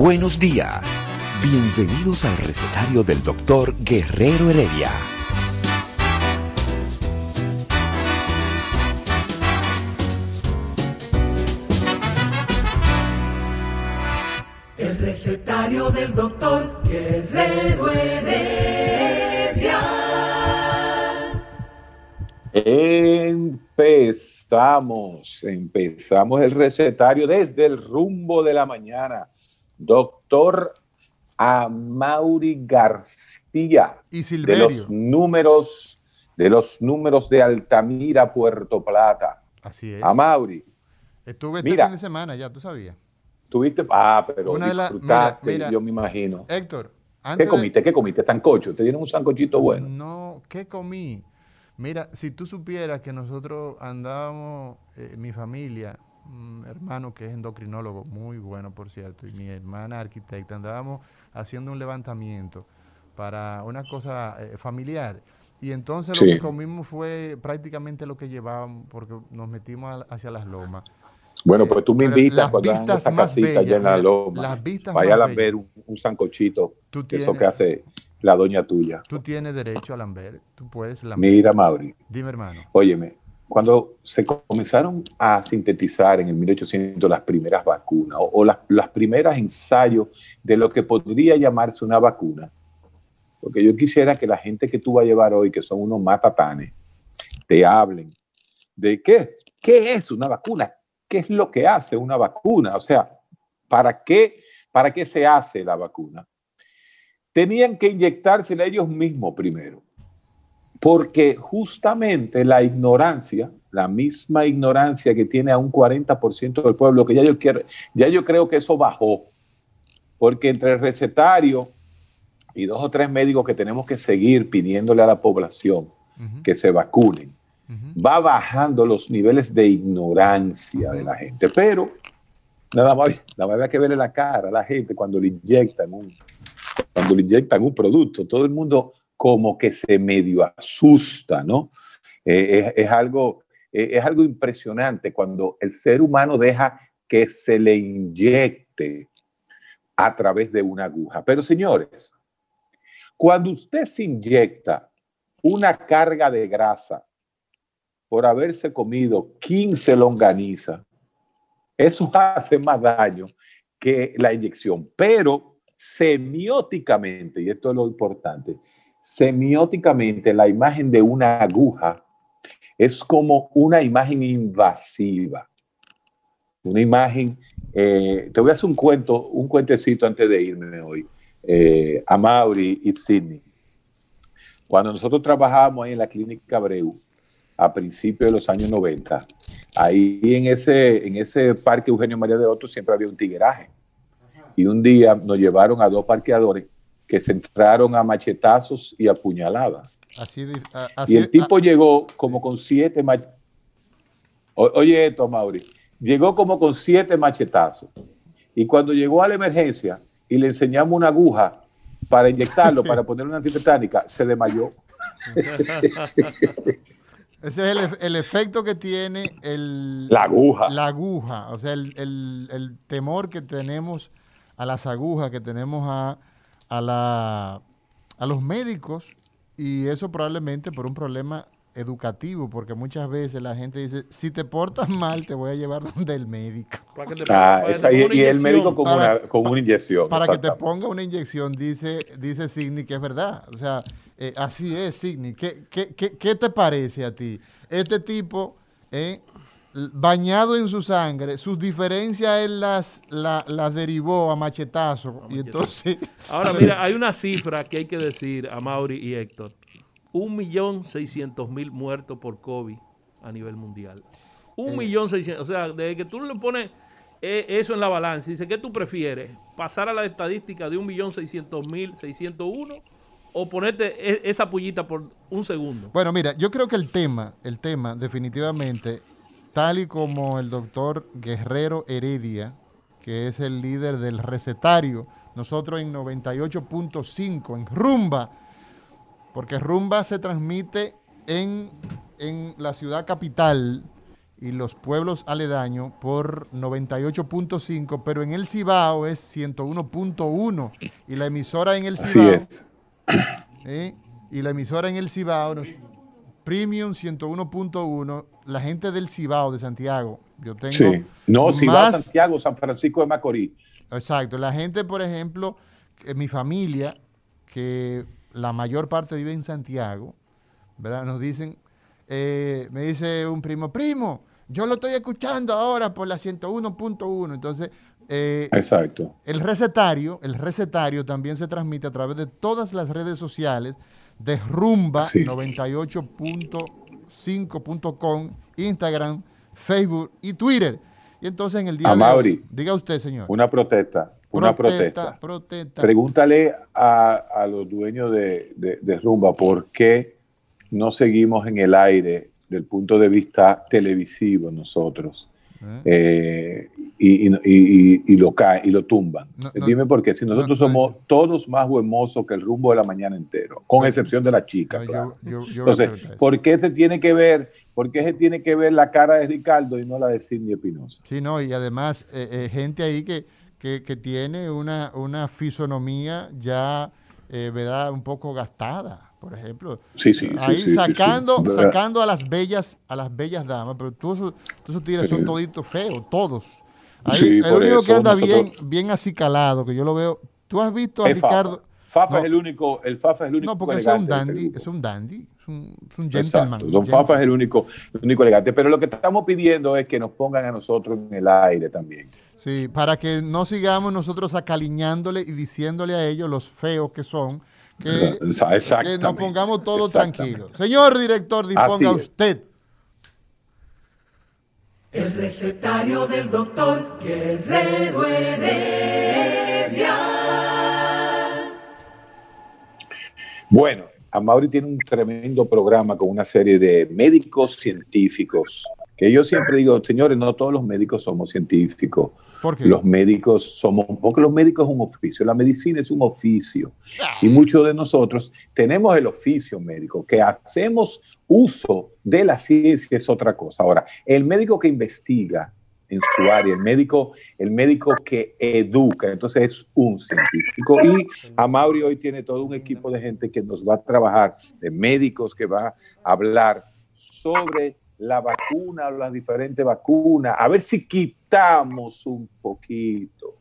Buenos días. Bienvenidos al recetario del doctor Guerrero Heredia. El recetario del doctor Guerrero Heredia. Empezamos, empezamos el recetario desde el rumbo de la mañana. Doctor Amaury García. Y De los números, de los números de Altamira, Puerto Plata. Así es. Amaury, Estuve este Mira. fin de semana ya, tú sabías. tuviste, ah, pero Una de la- disfrutaste, mira, mira. yo me imagino. Héctor, ¿Qué antes de- comiste? ¿Qué comiste? Sancocho. Te dieron un sancochito bueno. No, ¿qué comí? Mira, si tú supieras que nosotros andábamos, eh, mi familia, un hermano que es endocrinólogo, muy bueno por cierto, y mi hermana arquitecta, andábamos haciendo un levantamiento para una cosa eh, familiar. Y entonces Sí. lo que comimos fue prácticamente lo que llevábamos, porque nos metimos a- hacia las lomas. Bueno, Eh, pues tú me invitas las cuando hagan vistas esa más casita allá bellas, en la loma. las vistas Vaya a ver un, un sancochito. Tú Eso que hace la doña tuya. tú tienes derecho a lamber, tú puedes lamber. Mira, Mauri. Dime, hermano. Óyeme, cuando se comenzaron a sintetizar en el 1800 las primeras vacunas o, o las, primeras ensayos de lo que podría llamarse una vacuna, porque yo quisiera que la gente que tú vas a llevar hoy, que son unos matatanes, te hablen de qué, qué es una vacuna, qué es lo que hace una vacuna, o sea, ¿para qué, para qué se hace la vacuna? Tenían que inyectársela ellos mismos primero porque justamente la ignorancia, la misma ignorancia que tiene a un 40% del pueblo, que ya yo, quiero, ya yo creo que eso bajó, porque entre el recetario y dos o tres médicos que tenemos que seguir pidiéndole a la población que se vacunen, va bajando los niveles de ignorancia de la gente, pero nada más, nada más había que verle la cara a la gente cuando le inyectan un, cuando le inyectan un producto, todo el mundo como que se medio asusta, ¿no? Eh, es, algo, eh, es algo impresionante cuando el ser humano deja que se le inyecte a través de una aguja. Pero señores, cuando usted se inyecta una carga de grasa por haberse comido 15 longaniza, eso hace más daño que la inyección. Pero semióticamente, y esto es lo importante, semióticamente la imagen de una aguja es como una imagen invasiva. Una imagen, eh, te voy a hacer un cuento, un cuentecito antes de irme hoy, eh, a Mauri y Sidney. Cuando nosotros trabajábamos ahí en la clínica Abreu, a principios de los años 90, ahí en ese, en ese parque Eugenio María de Otto siempre había un tigueraje. Y un día nos llevaron a dos parqueadores que se entraron a machetazos y a puñaladas. Así, de- a- así Y el tipo llegó como con siete mach- O- Oye esto, Mauri. Llegó como con siete machetazos. Y cuando llegó a la emergencia y le enseñamos una aguja para inyectarlo, para poner una antitetánica, se desmayó. Ese es el, el efecto que tiene el, La aguja. la aguja, o sea, el, el- el temor que tenemos a las agujas, que tenemos a, a, la, a los médicos, y eso probablemente por un problema educativo, porque muchas veces la gente dice, si te portas mal, te voy a llevar donde el médico, Para que te, Ah, para esa- y, ponga una y el médico con, Para- una, con una inyección. para que te ponga una inyección, dice, dice Signy que es verdad. O sea, eh, así es, Signy. ¿Qué, qué, qué, qué te parece a ti? Este tipo, eh, bañado en su sangre, sus diferencias él las, la- las derivó a machetazo. Y entonces, Ahora, mira, hay una cifra que hay que decir a Mauri y Héctor. 1.600.000 muertos por COVID a nivel mundial. Eh. 1.600.000. O sea, desde que tú le pones eh, eso en la balanza y dices, ¿qué tú prefieres? ¿Pasar a la estadística de 1.600.000, 601 o ponerte e- esa pullita por un segundo? Bueno, mira, yo creo que el tema, el tema definitivamente, tal y como el doctor Guerrero Heredia, que es el líder del recetario, nosotros en 98.5, en Rumba, porque Rumba se transmite en, en la ciudad capital y los pueblos aledaños por 98.5, pero en el Cibao es 101.1 y la emisora en el Así Cibao es. ¿eh? y la emisora en el Cibao, Premium 101.1, la gente del Cibao de Santiago, yo tengo Sí. No, a más- Santiago, San Francisco de Macorís. Exacto, la gente, por ejemplo, mi familia, que la mayor parte vive en Santiago, ¿verdad? Nos dicen, eh, me dice un primo, primo, yo lo estoy escuchando ahora por la 101.1, entonces... eh, Exacto. el recetario, el recetario también se transmite a través de todas las redes sociales de Rumba Sí. 98.5.com, Instagram, Facebook y Twitter. Y entonces en el día de hoy, diga usted, señor. Una protesta. Una protesta. protesta. Pregúntale a, a los dueños de, de- de Rumba por qué no seguimos en el aire del punto de vista televisivo nosotros. ¿Eh? Eh, y, y- y- y lo caen y lo tumban. No, no, Dime por qué, si nosotros no, no somos todos más huemosos que el rumbo de la mañana entero, con excepción de la chica. Yo- yo- yo Entonces. ¿por qué se tiene que ver, por qué se tiene que ver la cara de Ricardo y no la de Sidney Espinosa? Sí, no, y además eh, eh, gente ahí que, que, que tiene una, una fisonomía ya, eh, ¿verdad? Un poco gastada, por ejemplo. Sí, sí, sí, Ahí sí, sacando, sacando a las bellas, a las bellas damas, pero todos esos, todos esos tigres son toditos feos, todos. Ahí, el único que anda nosotros- bien, bien acicalado, que yo lo veo. ¿Tú has visto a Es. Ricardo? Fafa No. es el único, el Fafa es el único No, porque es un dandy, es un dandy, es un, es un gentleman. Exacto. Don gentleman. Fafa es el único, el único elegante. Pero lo que estamos pidiendo es que nos pongan a nosotros en el aire también. Sí, para que no sigamos nosotros acaliñándole y diciéndole a ellos los feos que son, que, que nos pongamos todos tranquilos. Señor director, disponga usted. El recetario del doctor Guerrero Heredia. Bueno, Amaury tiene un tremendo programa con una serie de médicos científicos. Que yo siempre digo, señores, no todos los médicos somos científicos. Los médicos somos, porque los médicos es un oficio, la medicina es un oficio. Y muchos de nosotros tenemos el oficio médico, que hacemos uso de la ciencia es otra cosa. Ahora, el médico que investiga en su área, el médico, el médico que educa, entonces es un científico. Y Amaury hoy tiene todo un equipo de gente que nos va a trabajar, de médicos que va a hablar sobre la vacuna, las diferentes vacunas, a ver si quitamos un poquito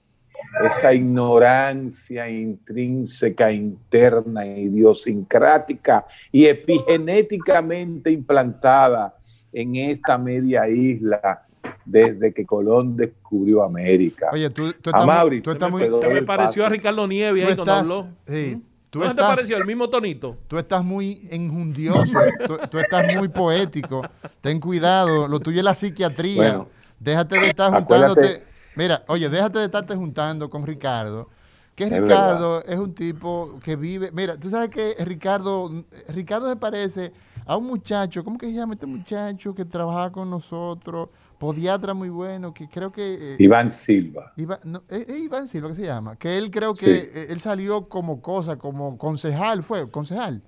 esa ignorancia intrínseca, interna, idiosincrática y epigenéticamente implantada en esta media isla desde que Colón descubrió América. Oye, tú, tú estás, muy- tú se estás me muy... quedó Se me el pareció a. Ricardo Nieves ahí cuando estás, habló. sí, ¿Mm? Tú ¿No te estás- pareció el mismo tonito? Tú estás muy enjundioso, tú, tú estás muy poético. Ten cuidado, lo tuyo es la psiquiatría. Bueno, déjate de estar acuérdate- juntándote. Mira, oye, déjate de estarte juntando con Ricardo. Que Es Ricardo es un tipo que vive. Mira, tú sabes que Ricardo, Ricardo se parece a un muchacho, ¿cómo que se llama este muchacho que trabaja con nosotros? Podiatra muy bueno, que creo que. eh, Iván Silva. Iván, no, es, es Iván Silva que se llama, que él creo que Sí. eh, él salió como cosa, como concejal, fue, concejal,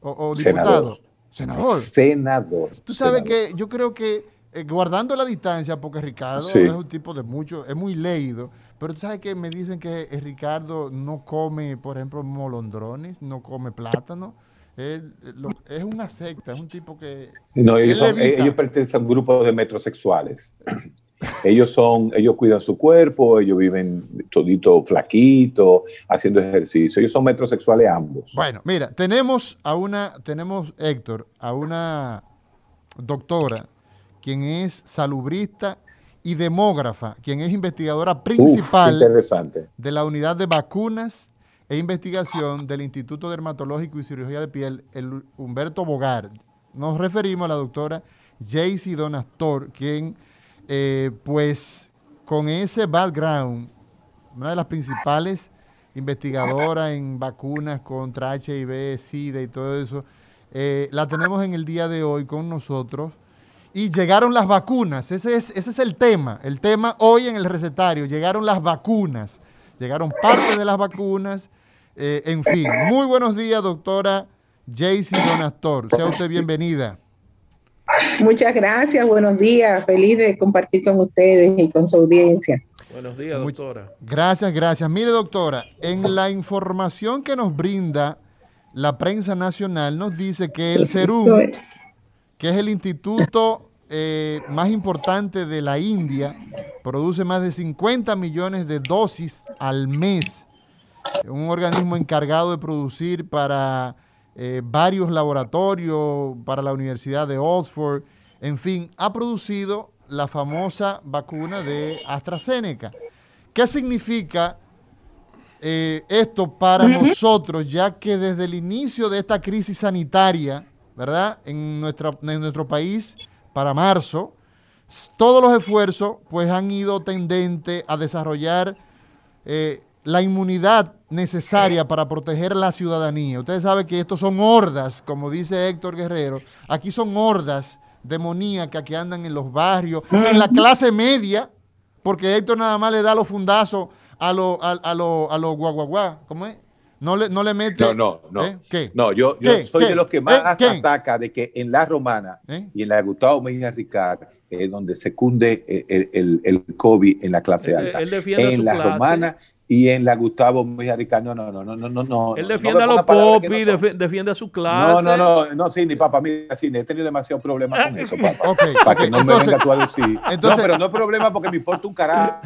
o, diputado, senador. Senador. Tú sabes senador. que yo creo que eh, guardando la distancia, porque Ricardo Sí. es un tipo de mucho, es muy leído, pero tú sabes que me dicen que eh, Ricardo no come, por ejemplo, molondrones, no come plátano. Él, eh, lo- es una secta, es un tipo que... No, ellos, son- pertenecen a un grupo de metrosexuales. ellos son, ellos cuidan su cuerpo, ellos viven todito flaquito, haciendo ejercicio. Ellos son metrosexuales ambos. Bueno, mira, tenemos a una, tenemos, Héctor, a una doctora, quien es salubrista y demógrafa, quien es investigadora Uf, principal interesante. de la unidad de vacunas e Investigación del Instituto Dermatológico y Cirugía de Piel, el Humberto Bogar. Nos referimos a la doctora Jaycee Donastor, quien, eh, pues, con ese background, una de las principales investigadoras en vacunas contra HIV, SIDA y todo eso, eh, la tenemos en el día de hoy con nosotros. Y llegaron las vacunas, ese es, ese es el tema, el tema hoy en el recetario, llegaron las vacunas, llegaron parte de las vacunas, eh, en fin. Muy buenos días, doctora Jaycee Donastor, sea usted bienvenida. Muchas gracias, buenos días, feliz de compartir con ustedes y con su audiencia. Buenos días, doctora. Gracias, gracias. Mire, doctora, en la información que nos brinda la prensa nacional, nos dice que el CERUM, que es el instituto eh, más importante de la India, produce más de 50 millones de dosis al mes. Un organismo encargado de producir para eh, varios laboratorios, para la Universidad de Oxford, en fin, ha producido la famosa vacuna de AstraZeneca. ¿Qué significa eh, esto para nosotros, ya que desde el inicio de esta crisis sanitaria, ¿verdad? En, nuestra, en nuestro país, para marzo, todos los esfuerzos pues han ido tendentes a desarrollar eh, la inmunidad necesaria para proteger la ciudadanía. Ustedes saben que estos son hordas, como dice Héctor Guerrero, aquí son hordas demoníacas que andan en los barrios, en la clase media, porque Héctor nada más le da los fundazos a los a, a lo, a lo guaguaguá, ¿cómo es? No le, no le mete. No, no, no. ¿Eh? ¿Qué? No, yo, yo ¿Qué? soy ¿Qué? de los que más ¿Eh? Ataca de que en la romana ¿Eh? y en la de Gustavo Mejía Ricard es donde se cunde el, el, el COVID en la clase Él- alta. él defiende en su la clase. romana y en la Gustavo Mejía Ricard, no, no, no, no, no, no, no. Él defiende a los popis, no son. defi- defiende a su clase. No, no, no, no, sí, ni papá, mira, sí, he tenido demasiado problema con eso, papá. Ok, Para que no me entonces- venga tú a decir. entonces- no, pero no es problema porque me importa un carajo.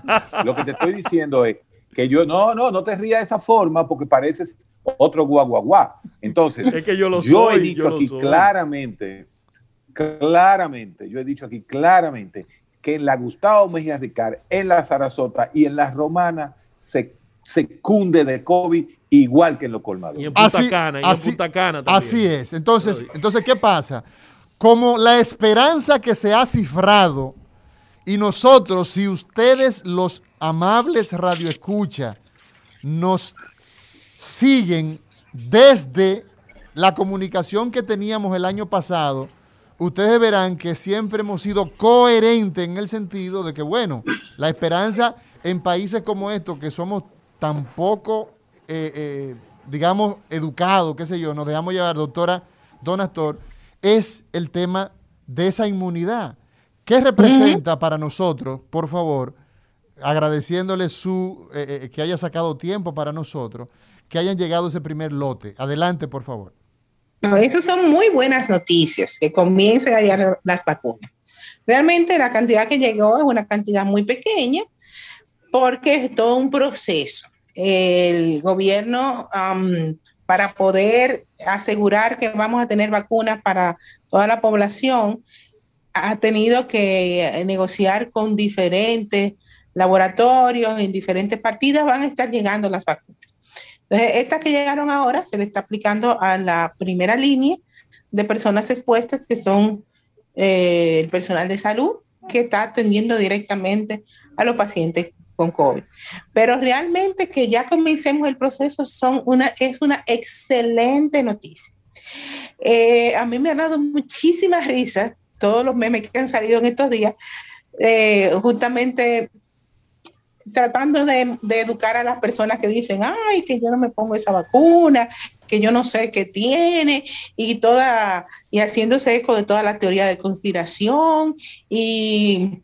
Lo que te estoy diciendo es que yo, no, no, no te rías de esa forma porque pareces otro guaguaguá. Entonces, Es que yo lo yo he dicho yo aquí claramente, claramente, yo he dicho aquí claramente que en la Gustavo Mejía Ricard, en la Sarasota y en la Romana se, se cunde de COVID igual que en los colmados. Y en Punta Así- Cana, y así- en Punta Cana también. Así es. Entonces, entonces, ¿qué pasa? Como la esperanza que se ha cifrado y nosotros, si ustedes, los amables radioescucha, nos siguen desde la comunicación que teníamos el año pasado, ustedes verán que siempre hemos sido coherentes en el sentido de que, bueno, la esperanza en países como estos, que somos tan poco, eh, eh, digamos, educados, qué sé yo, nos dejamos llevar, doctora Donastor, es el tema de esa inmunidad. ¿Qué representa para nosotros, por favor, agradeciéndole su, eh, eh, que haya sacado tiempo para nosotros, que hayan llegado ese primer lote? Adelante, por favor. No, esas son muy buenas noticias, que comiencen a llegar las vacunas. Realmente la cantidad que llegó es una cantidad muy pequeña porque es todo un proceso. El gobierno, para poder asegurar que vamos a tener vacunas para toda la población, ha tenido que eh, negociar con diferentes laboratorios en diferentes partidas, van a estar llegando las vacunas. Entonces, estas que llegaron ahora se le está aplicando a la primera línea de personas expuestas, que son eh, el personal de salud, que está atendiendo directamente a los pacientes con COVID. Pero realmente que ya comencemos el proceso son una, es una excelente noticia. Eh, a mí me ha dado muchísima risa todos los memes que han salido en estos días, eh, justamente tratando de, de, educar a las personas que dicen, ay, que yo no me pongo esa vacuna, que yo no sé qué tiene, y toda, y haciéndose eco de toda la teoría de conspiración y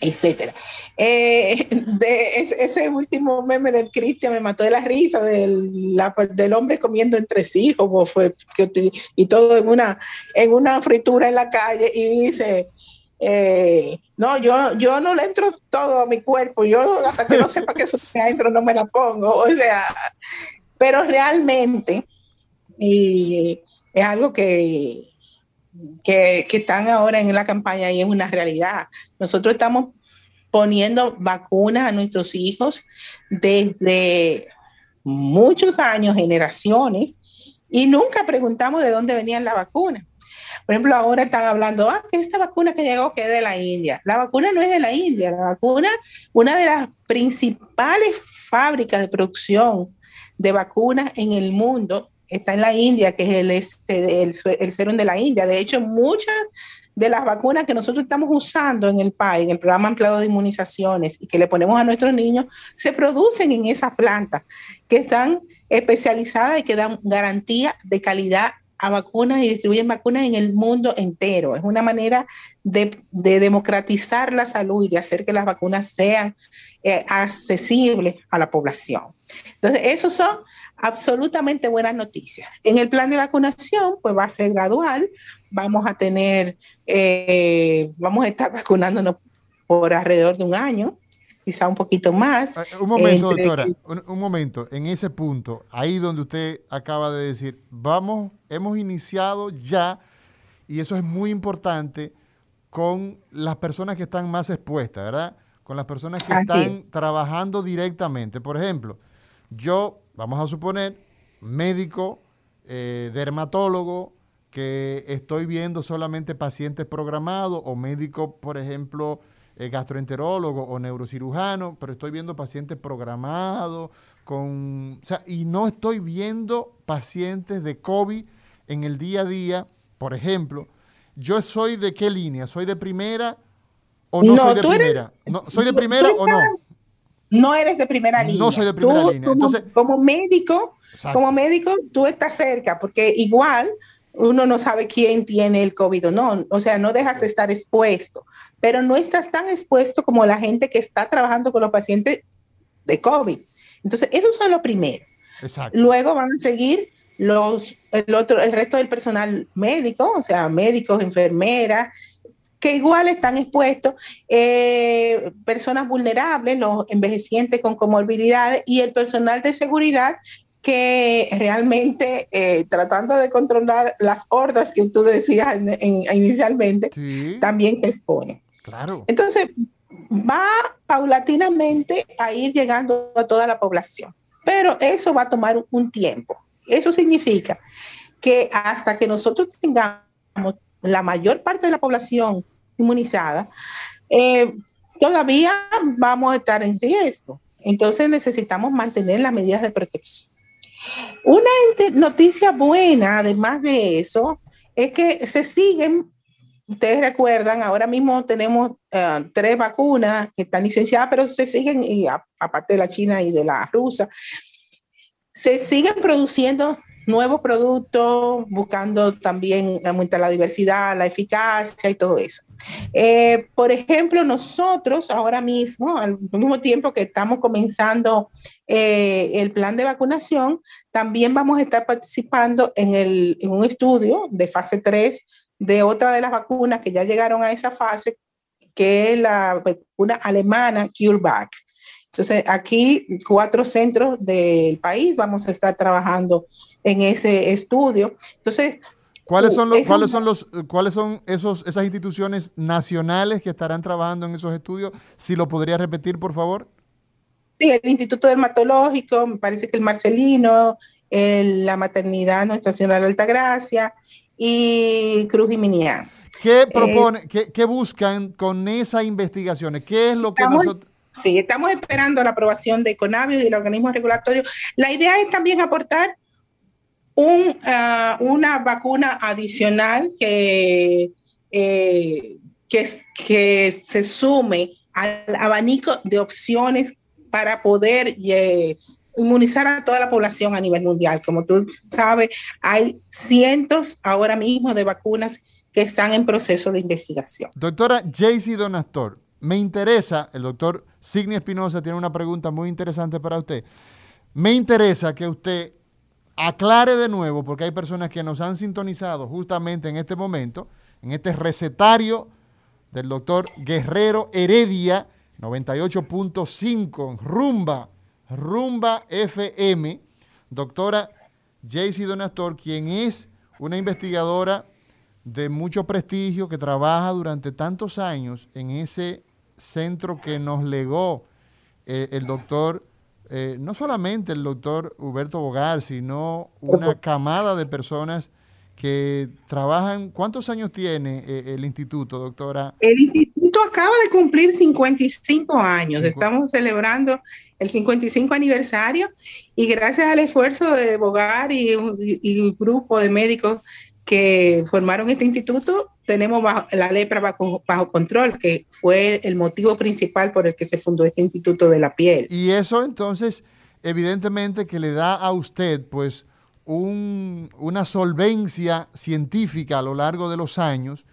etcétera. Eh, ese, último meme del Cristian me mató de la risa del, del hombre comiendo entre sí, como fue, que, y todo en una, en una fritura en la calle, y dice, eh, no, yo, yo no le entro todo a mi cuerpo, yo hasta que no sepa que eso está adentro no me la pongo, o sea, pero realmente y es algo que, que, están ahora en la campaña y es una realidad. Nosotros estamos poniendo vacunas a nuestros hijos desde muchos años, generaciones, y nunca preguntamos de dónde venían las vacunas. Por ejemplo, ahora están hablando, ah, que esta vacuna que llegó es de la India. La vacuna no es de la India, la vacuna, una de las principales fábricas de producción de vacunas en el mundo está en la India, que es el, este, el, el serum de la India. De hecho, muchas de las vacunas que nosotros estamos usando en el país, en el programa ampliado de inmunizaciones y que le ponemos a nuestros niños, se producen en esas plantas que están especializadas y que dan garantía de calidad a vacunas y distribuyen vacunas en el mundo entero. Es una manera de, democratizar la salud y de hacer que las vacunas sean eh, accesibles a la población. Entonces, esos son absolutamente buenas noticias. En el plan de vacunación, pues va a ser gradual. Vamos a tener, eh, vamos a estar vacunándonos por alrededor de un año, quizá un poquito más. Ah, un momento, doctora, un, momento. En ese punto, ahí donde usted acaba de decir, vamos, hemos iniciado ya, y eso es muy importante, con las personas que están más expuestas, ¿verdad? Con las personas que están trabajando directamente. Por ejemplo, yo vamos a suponer, médico, eh, dermatólogo, que estoy viendo solamente pacientes programados, o médico, por ejemplo, eh, gastroenterólogo o neurocirujano, pero estoy viendo pacientes programados, con, o sea, y no estoy viendo pacientes de COVID en el día a día, por ejemplo. ¿Yo soy de qué línea? ¿Soy de primera o no, soy de primera? no, ¿Soy de primera o no? No eres de primera línea. No soy de primera línea. Entonces, como médico, como médico, tú estás cerca, porque igual uno no sabe quién tiene el COVID o no. O sea, no dejas de estar expuesto, pero no estás tan expuesto como la gente que está trabajando con los pacientes de COVID. Entonces, esos son los primeros. Exacto. Luego van a seguir los, el, otro, el resto del personal médico, o sea, médicos, enfermeras, que igual están expuestos eh, personas vulnerables, los envejecientes con comorbilidades y el personal de seguridad que realmente eh, tratando de controlar las hordas que tú decías inicialmente, también se expone. Claro. Entonces, va paulatinamente a ir llegando a toda la población, pero eso va a tomar un tiempo. Eso significa que hasta que nosotros tengamos la mayor parte de la población inmunizada, eh, todavía vamos a estar en riesgo. Entonces necesitamos mantener las medidas de protección. Una noticia buena, además de eso, es que se siguen, ustedes recuerdan, ahora mismo tenemos eh, tres vacunas que están licenciadas, pero se siguen, y aparte de la China y de la rusa, se siguen produciendo nuevos productos, buscando también aumentar la diversidad, la eficacia y todo eso. Eh, por ejemplo, nosotros ahora mismo, al mismo tiempo que estamos comenzando eh, el plan de vacunación, también vamos a estar participando en, el, en un estudio de fase 3 de otra de las vacunas que ya llegaron a esa fase, que es la vacuna alemana CureVac. Entonces, aquí cuatro centros del país vamos a estar trabajando en ese estudio. Entonces, ¿Cuáles son los, cuáles son los, cuáles son esos, esas instituciones nacionales que estarán trabajando en esos estudios? Si lo podría repetir, por favor. Sí, el Instituto Dermatológico, me parece que el Marcelino, la Maternidad Nuestra Señora de Altagracia y Cruz y Minián. ¿Qué eh, propone, qué, buscan con esas investigaciones? ¿Qué es lo que nosotros Sí, estamos esperando la aprobación de Conavio y el organismo regulatorio. La idea es también aportar ah, una vacuna adicional que, eh, que, se sume al abanico de opciones para poder eh, inmunizar a toda la población a nivel mundial. Como tú sabes, hay cientos ahora mismo de vacunas que están en proceso de investigación. Doctora Jaycee Donastor, me interesa, el doctor Signi Espinosa tiene una pregunta muy interesante para usted. Me interesa que usted aclare de nuevo, porque hay personas que nos han sintonizado justamente en este momento, en este recetario del doctor Guerrero Heredia, 98.5, Rumba, Rumba FM, doctora Jaycee Donastor, quien es una investigadora de mucho prestigio que trabaja durante tantos años en ese centro que nos legó eh, el doctor eh, no solamente el doctor Huberto Bogar, sino una camada de personas que trabajan. ¿Cuántos años tiene eh, el instituto, doctora? El instituto acaba de cumplir 55 años. Estamos celebrando el 55 aniversario y gracias al esfuerzo de Bogar y y un grupo de médicos que formaron este instituto, tenemos la lepra bajo, bajo, control, que fue el motivo principal por el que se fundó este instituto de la piel. Y eso entonces, evidentemente que le da a usted, pues, un, una solvencia científica a lo largo de los años,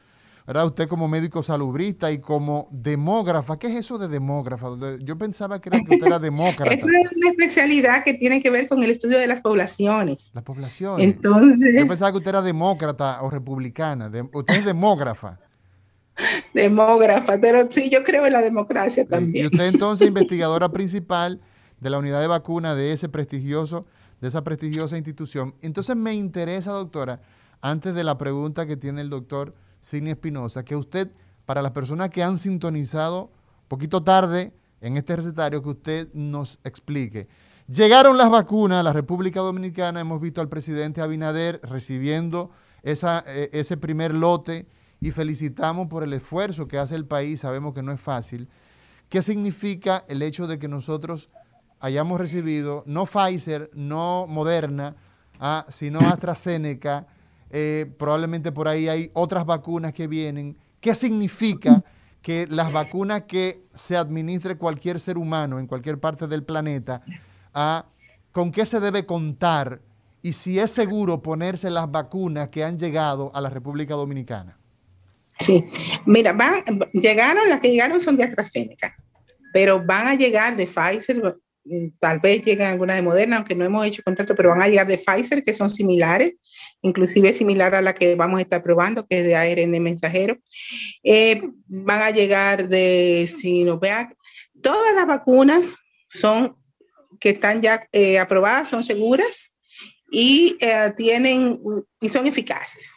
¿verdad? Usted como médico salubrista y como demógrafa, ¿qué es eso de demógrafa? Yo pensaba que, era que usted era demócrata. es una especialidad que tiene que ver con el estudio de las poblaciones. Las poblaciones. Entonces. Yo pensaba que usted era demócrata o republicana. De, usted es demógrafa. Demógrafa, pero sí, yo creo en la democracia también. Y usted entonces investigadora principal de la unidad de vacuna de ese prestigioso de esa prestigiosa institución. Entonces me interesa, doctora, antes de la pregunta que tiene el doctor Sidney Espinosa, que usted, para las personas que han sintonizado poquito tarde en este recetario, que usted nos explique. Llegaron las vacunas a la República Dominicana, hemos visto al presidente Abinader recibiendo esa, eh, ese primer lote y felicitamos por el esfuerzo que hace el país, sabemos que no es fácil. ¿Qué significa el hecho de que nosotros hayamos recibido no Pfizer, no Moderna, ah, sino AstraZeneca. Eh, probablemente por ahí hay otras vacunas que vienen. ¿Qué significa que las vacunas que se administre cualquier ser humano en cualquier parte del planeta, ah, con qué se debe contar y si es seguro ponerse las vacunas que han llegado a la República Dominicana? Sí, mira, llegaron, las que llegaron son de AstraZeneca, pero van a llegar de Pfizer, tal vez lleguen algunas de Moderna, aunque no hemos hecho contrato, pero van a llegar de Pfizer, que son similares, inclusive similar a la que vamos a estar probando, que es de ARN mensajero. Eh, van a llegar de Sinovac. Todas las vacunas son que están ya eh, aprobadas, son seguras y eh, tienen y son eficaces.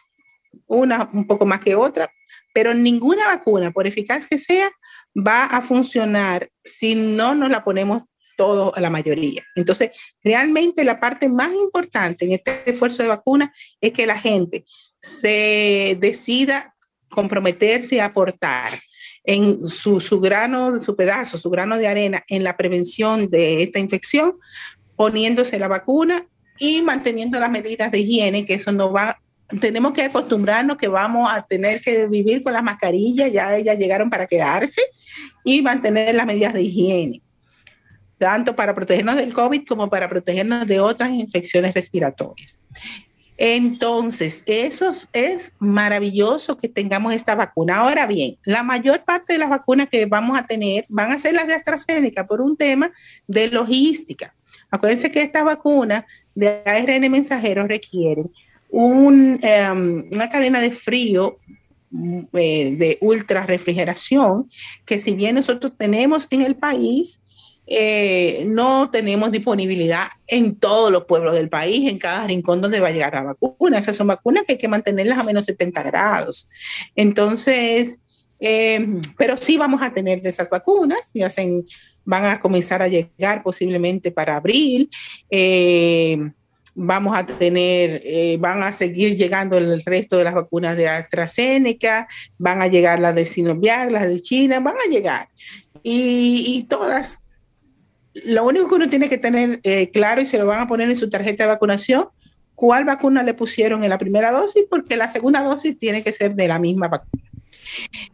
Una un poco más que otra, pero ninguna vacuna, por eficaz que sea, va a funcionar si no nos la ponemos todo, la mayoría. Entonces, realmente la parte más importante en este esfuerzo de vacuna es que la gente se decida comprometerse a aportar en su, su grano, su pedazo, su grano de arena en la prevención de esta infección, poniéndose la vacuna y manteniendo las medidas de higiene, que eso no va, tenemos que acostumbrarnos que vamos a tener que vivir con las mascarillas, ya ellas llegaron para quedarse, y mantener las medidas de higiene tanto para protegernos del COVID como para protegernos de otras infecciones respiratorias. Entonces, eso es maravilloso que tengamos esta vacuna. Ahora bien, la mayor parte de las vacunas que vamos a tener van a ser las de AstraZeneca por un tema de logística. Acuérdense que esta vacuna de ARN mensajero requieren un, um, una cadena de frío eh, de ultra refrigeración, que si bien nosotros tenemos en el país, eh, no tenemos disponibilidad en todos los pueblos del país, en cada rincón donde va a llegar la vacuna. Esas son vacunas que hay que mantenerlas a menos 70 grados. Entonces, eh, pero sí vamos a tener de esas vacunas, van a comenzar a llegar posiblemente para abril. Eh, vamos a tener, van a seguir llegando el resto de las vacunas de AstraZeneca, van a llegar las de Sinovac, las de China, van a llegar. Y todas lo único que uno tiene que tener eh, claro y se lo van a poner en su tarjeta de vacunación, cuál vacuna le pusieron en la primera dosis, porque la segunda dosis tiene que ser de la misma vacuna.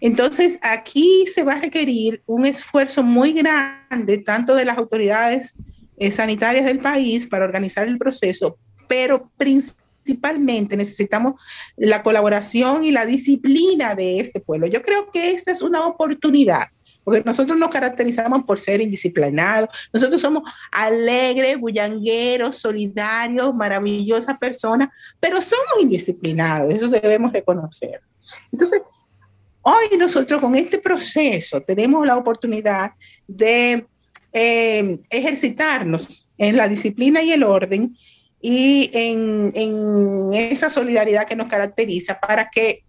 Entonces, aquí se va a requerir un esfuerzo muy grande, tanto de las autoridades eh, sanitarias del país para organizar el proceso, pero principalmente necesitamos la colaboración y la disciplina de este pueblo. Yo creo que esta es una oportunidad porque nosotros nos caracterizamos por ser indisciplinados, nosotros somos alegres, bullangueros, solidarios, maravillosas personas, pero somos indisciplinados, eso debemos reconocer. Entonces, hoy nosotros con este proceso tenemos la oportunidad de eh, ejercitarnos en la disciplina y el orden y en, en esa solidaridad que nos caracteriza para que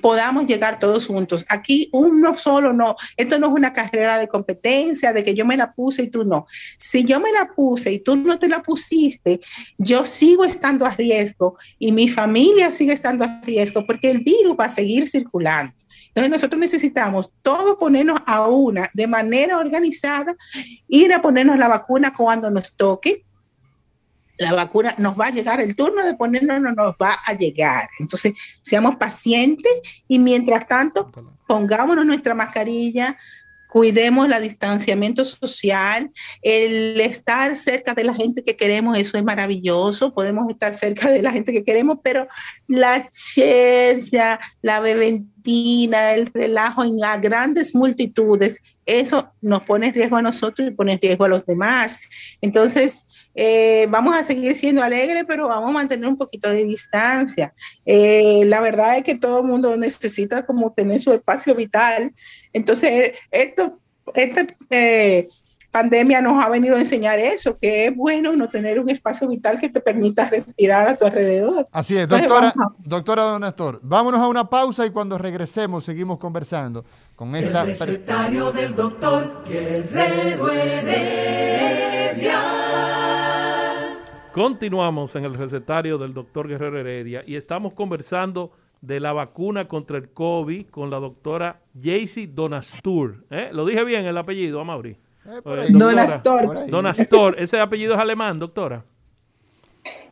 podamos llegar todos juntos. Aquí uno solo no, esto no es una carrera de competencia, de que yo me la puse y tú no. Si yo me la puse y tú no te la pusiste, yo sigo estando a riesgo y mi familia sigue estando a riesgo porque el virus va a seguir circulando. Entonces nosotros necesitamos todos ponernos a una de manera organizada, ir a ponernos la vacuna cuando nos toque, la vacuna nos va a llegar, el turno de ponernos no nos va a llegar. Entonces, seamos pacientes y mientras tanto, pongámonos nuestra mascarilla, cuidemos el distanciamiento social, el estar cerca de la gente que queremos, eso es maravilloso, podemos estar cerca de la gente que queremos, pero la chercha, la beventina, el relajo en grandes multitudes, eso nos pone en riesgo a nosotros y pone en riesgo a los demás. Entonces, eh, vamos a seguir siendo alegres, pero vamos a mantener un poquito de distancia. Eh, la verdad es que todo el mundo necesita como tener su espacio vital. Entonces, esto, esta eh, pandemia nos ha venido a enseñar eso, que es bueno no tener un espacio vital que te permita respirar a tu alrededor. Así es, doctora, doctora Don Néstor, vámonos a una pausa y cuando regresemos seguimos conversando con esta... El recetario del doctor Guerrero Heredia. Continuamos en el recetario del doctor Guerrero Heredia y estamos conversando de la vacuna contra el COVID con la doctora Jaycee Donastur. ¿Eh? ¿Lo dije bien el apellido, Amaury? Eh, Donastor. Donastor. ¿Ese apellido es alemán, doctora?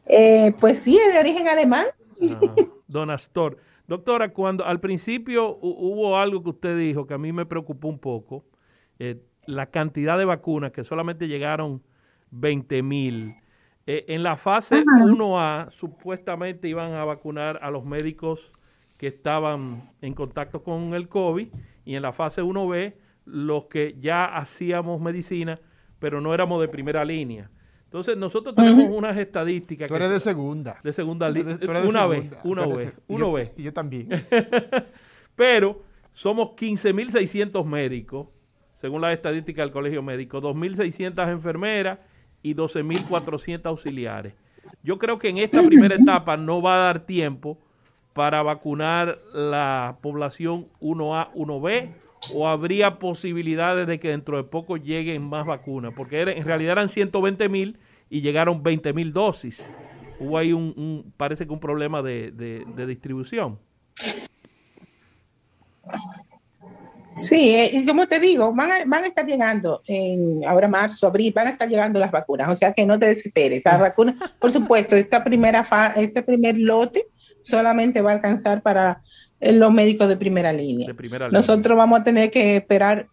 Eh, pues sí, es de origen alemán. Ah, Donastor. Doctora, cuando al principio hubo algo que usted dijo que a mí me preocupó un poco, eh, la cantidad de vacunas, que solamente llegaron 20 mil. Eh, en la fase 1A, supuestamente iban a vacunar a los médicos que estaban en contacto con el COVID y en la fase 1B, los que ya hacíamos medicina, pero no éramos de primera línea. Entonces, nosotros tenemos unas estadísticas. Tú eres de segunda. De segunda línea. Una vez, una vez, una vez. Y yo también. pero somos 15.600 médicos, según la estadística del Colegio Médico, 2.600 enfermeras y 12.400 auxiliares. Yo creo que en esta primera etapa no va a dar tiempo para vacunar la población 1A, 1B, o habría posibilidades de que dentro de poco lleguen más vacunas, porque en realidad eran 120 mil y llegaron 20 mil dosis. Hubo ahí un, parece que un problema de, de distribución. Sí, eh, como te digo, van a, van a estar llegando en ahora marzo, abril, van a estar llegando las vacunas, o sea que no te desesperes. Las vacunas, por supuesto, esta primera fa, este primer lote solamente va a alcanzar para los médicos de primera línea. Nosotros vamos a tener que esperar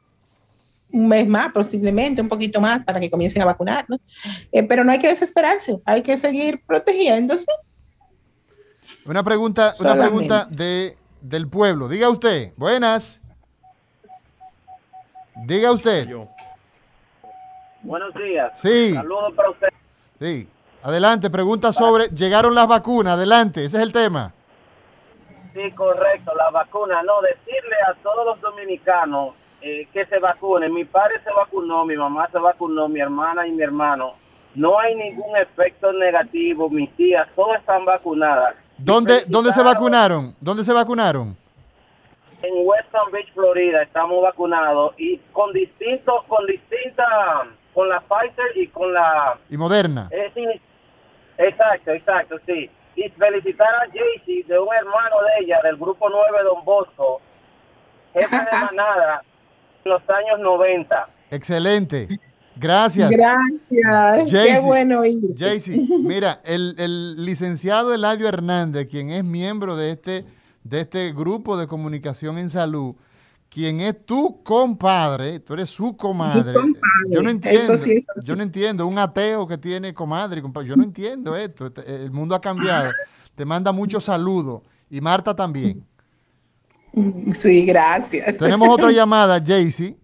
un mes más, posiblemente un poquito más, para que comiencen a vacunarnos. Eh, pero no hay que desesperarse, hay que seguir protegiéndose. Una pregunta, una pregunta de, del pueblo. Diga usted, buenas. Diga usted. Buenos días. Sí. Saludos para usted. Sí. Adelante, pregunta sobre, llegaron las vacunas, adelante, ese es el tema. Sí, correcto, las vacunas. No, decirle a todos los dominicanos eh, que se vacunen. Mi padre se vacunó, mi mamá se vacunó, mi hermana y mi hermano. No hay ningún efecto negativo, mis tías, todas están vacunadas. ¿Dónde, ¿dónde se vacunaron? ¿Dónde se vacunaron? En West Palm Beach, Florida, estamos vacunados y con distintos, con distintas, con la Pfizer y con la... Y Moderna. exacto, exacto, sí. Y felicitar a Jaycee, de un hermano de ella, del grupo 9 Don Bosco, jefe de manada, en los años 90. Excelente. Gracias. Gracias. Qué bueno ir. Jaycee, mira, el, el licenciado Eladio Hernández, quien es miembro de este de este grupo de comunicación en salud, quien es tu compadre, tú eres su comadre. Yo no entiendo, yo no entiendo, un ateo que tiene comadre, compadre, yo no entiendo esto, este, el mundo ha cambiado. Te manda muchos saludos y Marta también. Sí, gracias. Tenemos otra llamada, Jaycee.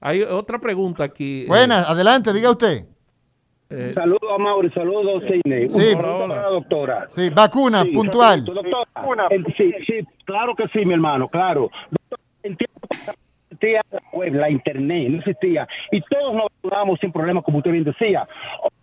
Hay otra pregunta aquí. Eh. Buenas, adelante, diga usted. Eh, saludos a Mauri, saludos Cine. Sí, la doctora. Sí, vacuna, puntual. Doctora, sí, sí, claro que sí, mi hermano, claro. Doctora, existía la web, la internet, no existía. Y todos nos vacunamos sin problema, como usted bien decía.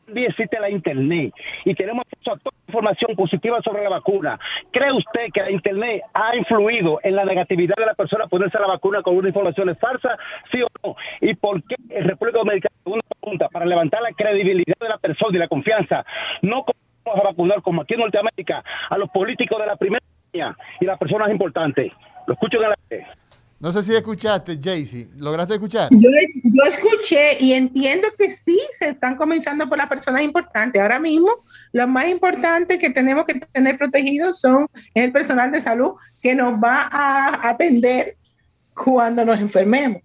También existe la Internet y tenemos acceso a toda información positiva sobre la vacuna. ¿Cree usted que la Internet ha influido en la negatividad de la persona a ponerse la vacuna con una información falsa? ¿Sí o no? ¿Y por qué en República Dominicana, segunda pregunta, para levantar la credibilidad de la persona y la confianza, no vamos a vacunar como aquí en Norteamérica a los políticos de la primera línea y las personas importantes? Lo escucho en la... No sé si escuchaste, Jaycee. ¿Lograste escuchar? Yo, yo escuché y entiendo que sí, se están comenzando por las personas importantes. Ahora mismo, lo más importante que tenemos que tener protegidos son el personal de salud que nos va a atender cuando nos enfermemos.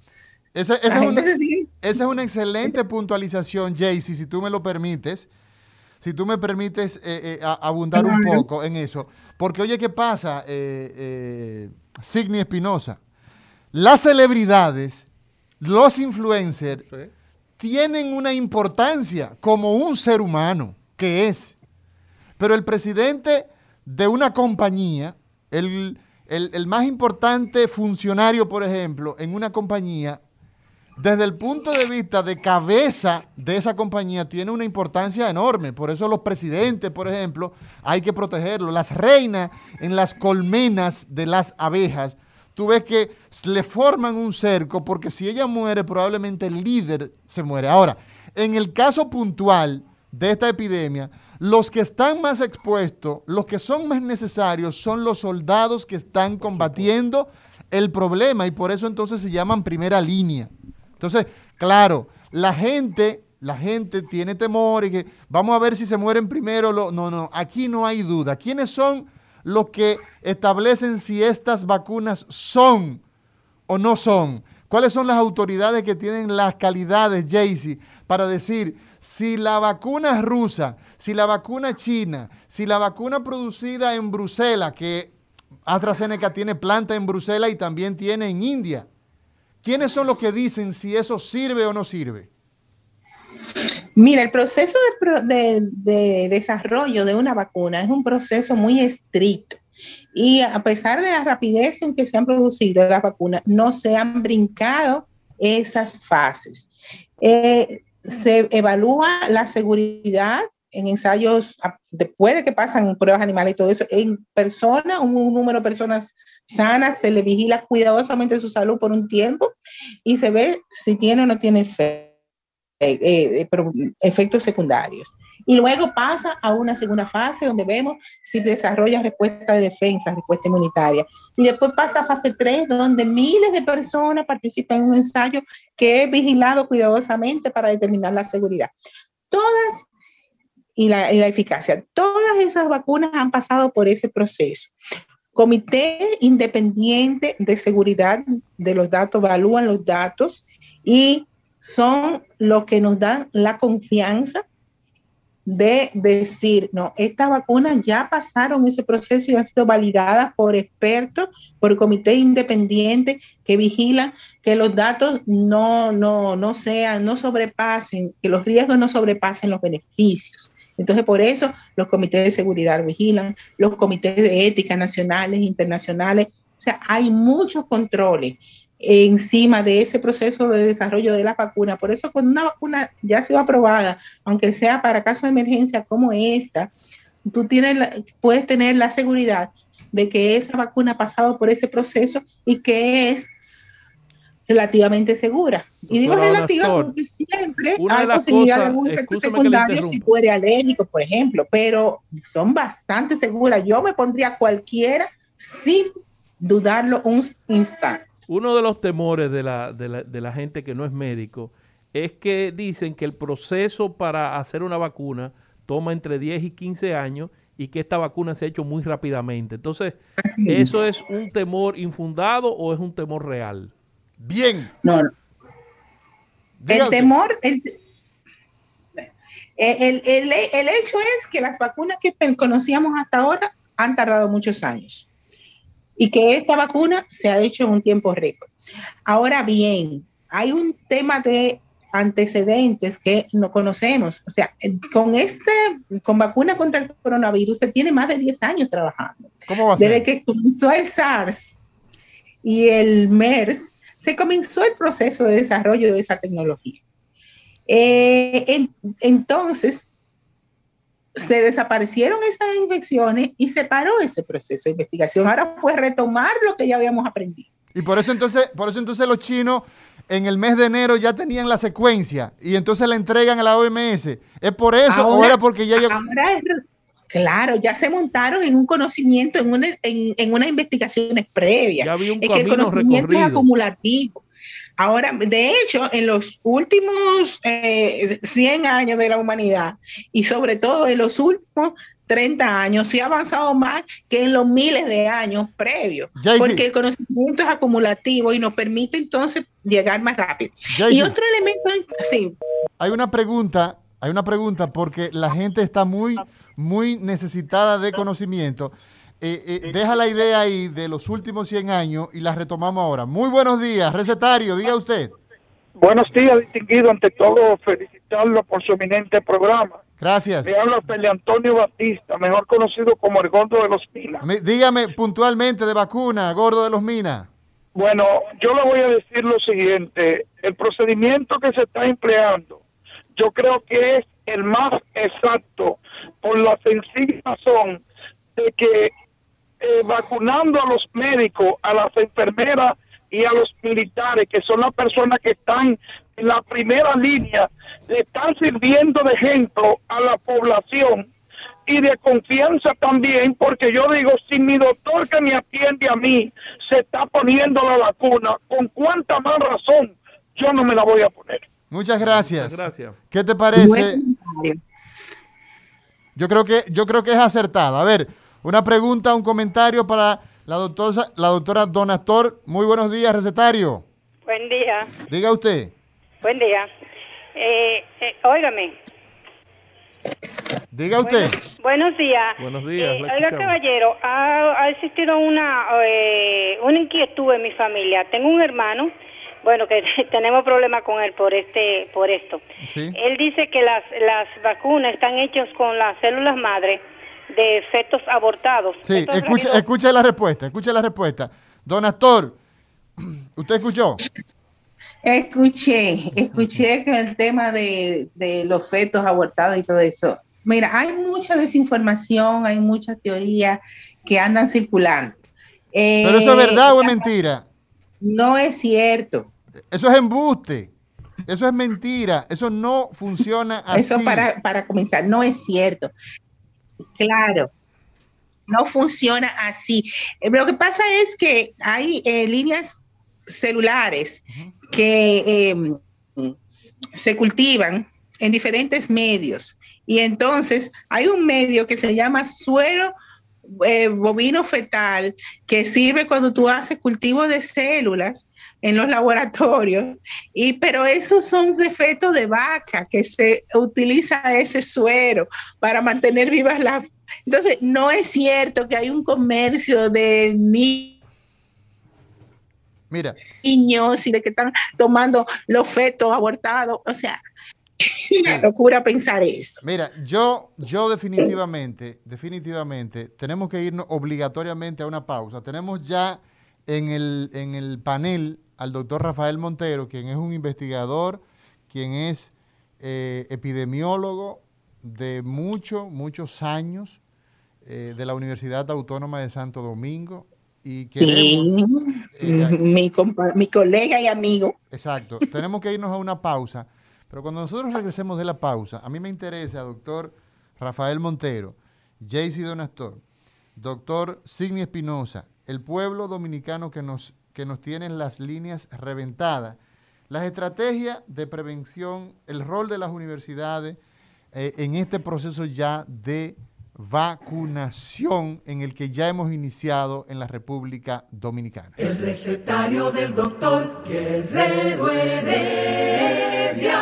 Esa, es, una, se sigue- esa es una excelente puntualización, Jaycee, si tú me lo permites. Si tú me permites eh, eh, abundar un poco en eso. Porque, oye, ¿qué pasa, eh, eh, Signy Espinosa? Las celebridades, los influencers, Sí. tienen una importancia como un ser humano, que es. Pero el presidente de una compañía, el, el- el más importante funcionario, por ejemplo, en una compañía, desde el punto de vista de cabeza de esa compañía, tiene una importancia enorme. Por eso los presidentes, por ejemplo, hay que protegerlos. Las reinas en las colmenas de las abejas, tú ves que le forman un cerco porque si ella muere, probablemente el líder se muere. Ahora, en el caso puntual de esta epidemia, los que están más expuestos, los que son más necesarios, son los soldados que están combatiendo el problema y por eso entonces se llaman primera línea. Entonces, claro, la gente, la gente tiene temor y que vamos a ver si se mueren primero. lo- no, no, aquí no hay duda. ¿Quiénes son los que establecen si estas vacunas son o no son? ¿Cuáles son las autoridades que tienen las calidades, Jaycee, para decir si la vacuna rusa, si la vacuna china, si la vacuna producida en Bruselas, que AstraZeneca tiene planta en Bruselas y también tiene en India? ¿Quiénes son los que dicen si eso sirve o no sirve? Mira, el proceso de, desarrollo de una vacuna es un proceso muy estricto. Y a pesar de la rapidez en que se han producido las vacunas, no se han brincado esas fases. Eh, se evalúa la seguridad en ensayos, después de que pasan pruebas animales y todo eso, en personas, un, número de personas sanas, se le vigila cuidadosamente su salud por un tiempo y se ve si tiene o no tiene efecto eh, eh, pero efectos secundarios. Y luego pasa a una segunda fase donde vemos si desarrolla respuesta de defensa, respuesta inmunitaria. Y después pasa a fase 3 donde miles de personas participan en un ensayo que es vigilado cuidadosamente para determinar la seguridad. Todas y la, y la eficacia, todas esas vacunas han pasado por ese proceso. Comité Independiente de Seguridad de los Datos evalúan los datos y son los que nos dan la confianza de decir, no, estas vacunas ya pasaron ese proceso y han sido validadas por expertos, por comité independiente que vigilan que los datos no, no, no sean, no sobrepasen, que los riesgos no sobrepasen los beneficios. Entonces, por eso los comités de seguridad vigilan, los comités de ética nacionales, internacionales, o sea, hay muchos controles encima de ese proceso de desarrollo de la vacuna. Por eso cuando una vacuna ya ha sido aprobada, aunque sea para casos de emergencia como esta, tú tienes la- puedes tener la seguridad de que esa vacuna ha pasado por ese proceso y que es relativamente segura. Y digo relativa Anastor, porque siempre hay posibilidad de algún efecto secundario si eres alérgico, por ejemplo, pero son bastante seguras. Yo me pondría cualquiera sin dudarlo un instante. Uno de los temores de la, de, la, de la gente que no es médico es que dicen que el proceso para hacer una vacuna toma entre 10 y 15 años y que esta vacuna se ha hecho muy rápidamente. Entonces, Así ¿eso es. es un temor infundado o es un temor real? Bien. No, no. El temor, el, el, el- el hecho es que las vacunas que conocíamos hasta ahora han tardado muchos años y que esta vacuna se ha hecho en un tiempo récord. Ahora bien, hay un tema de antecedentes que no conocemos. O sea, con este, con vacuna contra el coronavirus se tiene más de 10 años trabajando. ¿Cómo va a ser? Desde que comenzó el SARS y el MERS, se comenzó el proceso de desarrollo de esa tecnología. Eh, en- entonces, se desaparecieron esas infecciones y se paró ese proceso de investigación. Ahora fue retomar lo que ya habíamos aprendido. Y por eso entonces, por eso entonces los chinos en el mes de enero ya tenían la secuencia y entonces la entregan a la OMS. ¿Es por eso o era porque ya llegó? Ahora es, claro, ya se montaron en un conocimiento, en una, en, en unas investigaciones previas. Ya había un es que el camino conocimiento es acumulativo. Ahora, de hecho, en los últimos eh, 100 años de la humanidad y sobre todo en los últimos 30 años, se ha avanzado más que en los miles de años previos, porque el conocimiento es acumulativo y nos permite entonces llegar más rápido. Y otro elemento, sí, Hay una pregunta, hay una pregunta porque la gente está muy, muy necesitada de conocimiento. Eh, eh, deja la idea ahí de los últimos 100 años y la retomamos ahora. Muy buenos días, recetario, diga usted. Buenos días, distinguido. Ante todo, felicitarlo por su eminente programa. Gracias. Me habla Feli Antonio Batista, mejor conocido como el Gordo de los Pinas. Me- dígame puntualmente de vacuna, gordo de los minas. Bueno, yo le voy a decir lo siguiente. El procedimiento que se está empleando, yo creo que es el más exacto por la sencilla razón de que eh, vacunando a los médicos, a las enfermeras y a los militares, que son las personas que están en la primera línea, le están sirviendo de ejemplo a la población y de confianza también, porque yo digo, si mi doctor que me atiende a mí se está poniendo la vacuna, ¿con cuánta más razón yo no me la voy a poner? Muchas gracias. Muchas gracias. ¿Qué te parece? Yo creo que, yo creo que es acertada. A ver, una pregunta, un comentario para la doctora, la doctora Donator. Muy buenos días, recetario. Buen día, Diga usted. buen día. Eh, eh, óigame, Diga usted. buenos días. Buenos días, Eh, oiga, caballero, ha, ha existido una, eh, una inquietud en mi familia. Tengo un hermano, bueno, que tenemos problemas con él por este, por esto. Sí. Él dice que las, las vacunas están hechas con las células madre de fetos abortados. Sí, escuche, escuche la respuesta, escuche la respuesta. Don Astor, ¿usted escuchó? Escuché, escuché que el tema de, de los fetos abortados y todo eso. Mira, hay mucha desinformación, hay mucha teoría que andan circulando. Eh, ¿Pero eso es verdad o es mentira? No es cierto. Eso es embuste. Eso es mentira. Eso no funciona así. Eso para, para comenzar, no es cierto. Claro, no funciona así. Eh, Lo que pasa es que hay eh, líneas celulares que eh, se cultivan en diferentes medios. Y entonces hay un medio que se llama suero eh, bovino fetal que sirve cuando tú haces cultivo de células en los laboratorios, y, pero esos son defectos de vaca que se utiliza ese suero para mantener vivas las... Entonces, no es cierto que hay un comercio de ni- Mira, niños y de que están tomando los fetos abortados. O sea, es una locura pensar eso. mira, yo, yo definitivamente, definitivamente, tenemos que irnos obligatoriamente a una pausa. Tenemos ya en el, en el panel al doctor Rafael Montero, quien es un investigador, quien es eh, epidemiólogo de muchos, muchos años eh, de la Universidad Autónoma de Santo Domingo. Y queremos, Sí, eh, mi, mi colega y amigo. Exacto. Tenemos que irnos a una pausa. Pero cuando nosotros regresemos de la pausa, a mí me interesa, doctor Rafael Montero, Jaycee Donastor, doctor Signi Espinosa, el pueblo dominicano que nos, que nos tiene en las líneas reventadas, las estrategias de prevención, el rol de las universidades eh, en este proceso ya de vacunación en el que ya hemos iniciado en la República Dominicana. El recetario del doctor Guerrero Heredia.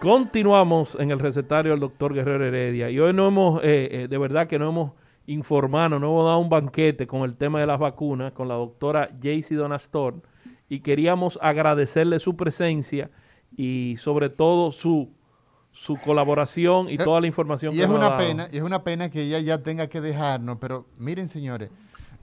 Continuamos en el recetario del doctor Guerrero Heredia y hoy no hemos, eh, eh, de verdad que no hemos informado, no hemos dado un banquete con el tema de las vacunas con la doctora Jaycee Donastor y queríamos agradecerle su presencia y sobre todo su, su colaboración y Eh, toda la información Y que es nos ha una dado. pena, y es una pena que ella ya tenga que dejarnos, pero miren señores,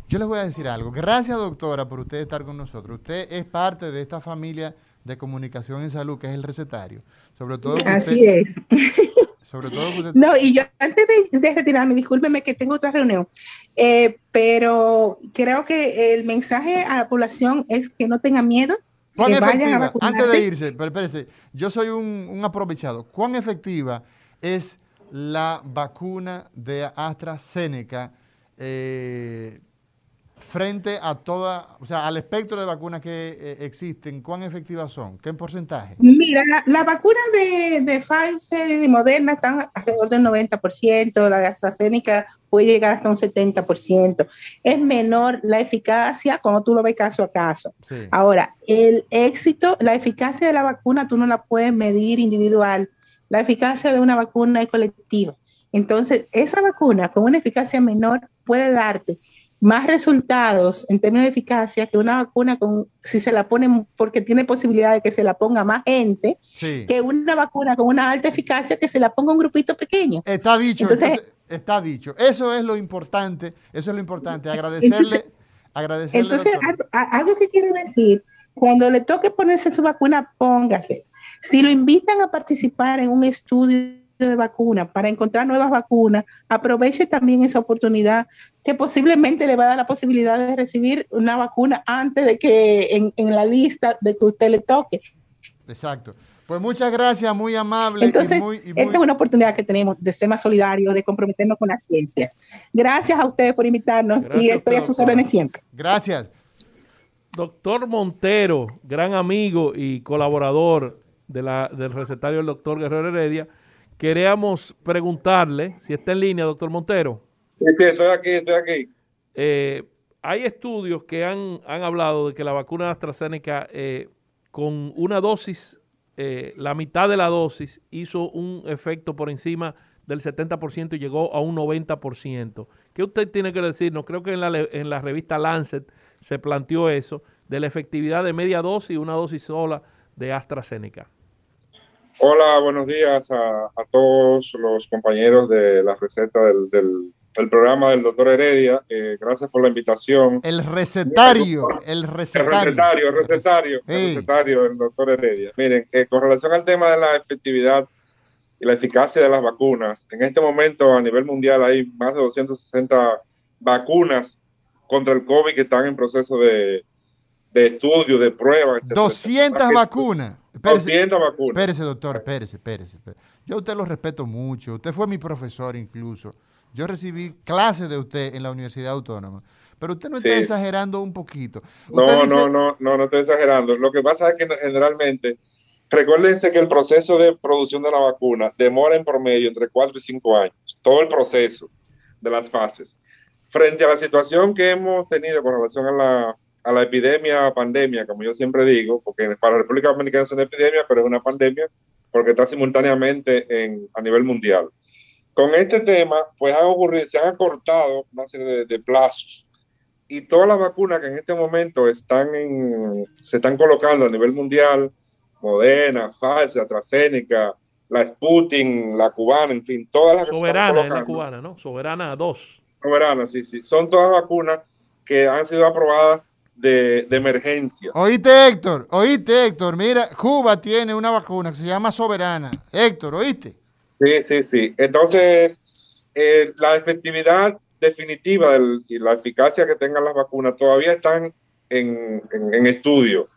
yo les voy a decir algo. Gracias doctora por usted estar con nosotros. Usted es parte de esta familia de comunicación en salud que es el recetario. Sobre todo Así usted, es. Sobre todo No, y yo antes de, de retirarme, discúlpeme que tengo otra reunión, eh, pero creo que el mensaje a la población es que no tengan miedo, ¿Cuán que vayan a efectiva? Antes de irse, pero espérese, yo soy un, un aprovechado. ¿Cuán efectiva es la vacuna de AstraZeneca eh, frente a toda, o sea, al espectro de vacunas que eh, existen? ¿Cuán efectivas son? ¿Qué porcentaje? Mira, la, la vacuna de, de Pfizer y Moderna están alrededor del 90%, la de AstraZeneca puede llegar hasta un 70%. Es menor la eficacia cuando tú lo ves caso a caso. Sí. Ahora, el éxito, la eficacia de la vacuna tú no la puedes medir individual. La eficacia de una vacuna es colectiva. Entonces, esa vacuna con una eficacia menor puede darte más resultados en términos de eficacia que una vacuna con, si se la ponen, porque tiene posibilidad de que se la ponga más gente, Sí. que una vacuna con una alta eficacia que se la ponga un grupito pequeño. Está dicho, Entonces- entonces, está dicho. Eso es lo importante, eso es lo importante. Agradecerle, Entonces- agradecerle. Entonces, algo que quiero decir, cuando le toque ponerse su vacuna, póngase. Si lo invitan a participar en un estudio de vacuna para encontrar nuevas vacunas, aproveche también esa oportunidad que posiblemente le va a dar la posibilidad de recibir una vacuna antes de que en, en la lista de que usted le toque. Exacto. Pues muchas gracias, muy amable Entonces, y muy, y esta muy- es una oportunidad que tenemos de ser más solidarios, de comprometernos con la ciencia. Gracias a ustedes por invitarnos Gracias y estoy a sus órdenes siempre. Gracias. Doctor Montero, gran amigo y colaborador de la, del recetario del doctor Guerrero Heredia, queríamos preguntarle, si está en línea, doctor Montero, estoy aquí, estoy aquí. eh, hay estudios que han, han hablado de que la vacuna de AstraZeneca eh, con una dosis, eh, la mitad de la dosis, hizo un efecto por encima del 70% y llegó a un 90%. ¿Qué usted tiene que decirnos? Creo que en la, en la revista Lancet se planteó eso, de la efectividad de media dosis y una dosis sola de AstraZeneca. Hola, buenos días a, a todos los compañeros de la receta del, del- del programa del doctor Heredia. Eh, gracias por la invitación. El recetario, el El recetario. el recetario, el recetario del doctor Heredia. Miren, eh, con relación al tema de la efectividad y la eficacia de las vacunas, en este momento a nivel mundial hay más de 260 vacunas contra el COVID que están en proceso de, de estudio, de prueba. etcétera, 200 etcétera. vacunas. Espérese, 200 vacunas. espérese, doctor, espérese, espérese. Yo a usted lo respeto mucho. Usted fue mi profesor incluso. Yo recibí clases de usted en la Universidad Autónoma. Pero usted no está Sí. exagerando un poquito. No, dice- no, no, no, no estoy exagerando. Lo que pasa es que generalmente, recuérdense que el proceso de producción de la vacuna demora en promedio entre 4 y 5 años, todo el proceso de las fases. Frente a la situación que hemos tenido con relación a la, a la epidemia, pandemia, como yo siempre digo, porque para la República Dominicana es una epidemia, pero es una pandemia porque está simultáneamente en, a nivel mundial. Con este tema, pues han ocurrido, se han acortado una serie de, de plazos y todas las vacunas que en este momento están en, se están colocando a nivel mundial, Moderna, Pfizer, AstraZeneca, la Sputnik, la cubana, en fin, todas las que se están Soberana es la colocando. cubana, ¿no? Soberana 2. Soberana, sí, sí. Son todas vacunas que han sido aprobadas de, de emergencia. Oíste, Héctor, oíste, Héctor. Mira, Cuba tiene una vacuna que se llama Soberana. Héctor, ¿oíste? Sí, sí, sí. Entonces, eh, la efectividad definitiva y la eficacia que tengan las vacunas todavía están en, en- en estudio.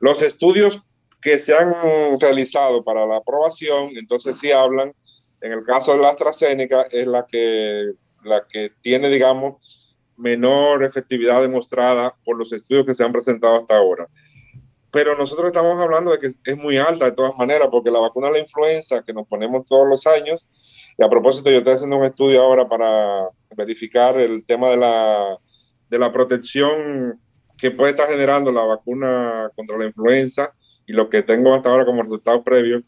Los estudios que se han realizado para la aprobación, entonces sí hablan, en el caso de la AstraZeneca, es la que, la que tiene, digamos, menor efectividad demostrada por los estudios que se han presentado hasta ahora pero nosotros estamos hablando de que es muy alta de todas maneras, porque la vacuna de la influenza que nos ponemos todos los años, y a propósito yo estoy haciendo un estudio ahora para verificar el tema de la, de la protección que puede estar generando la vacuna contra la influenza, y lo que tengo hasta ahora como resultado previo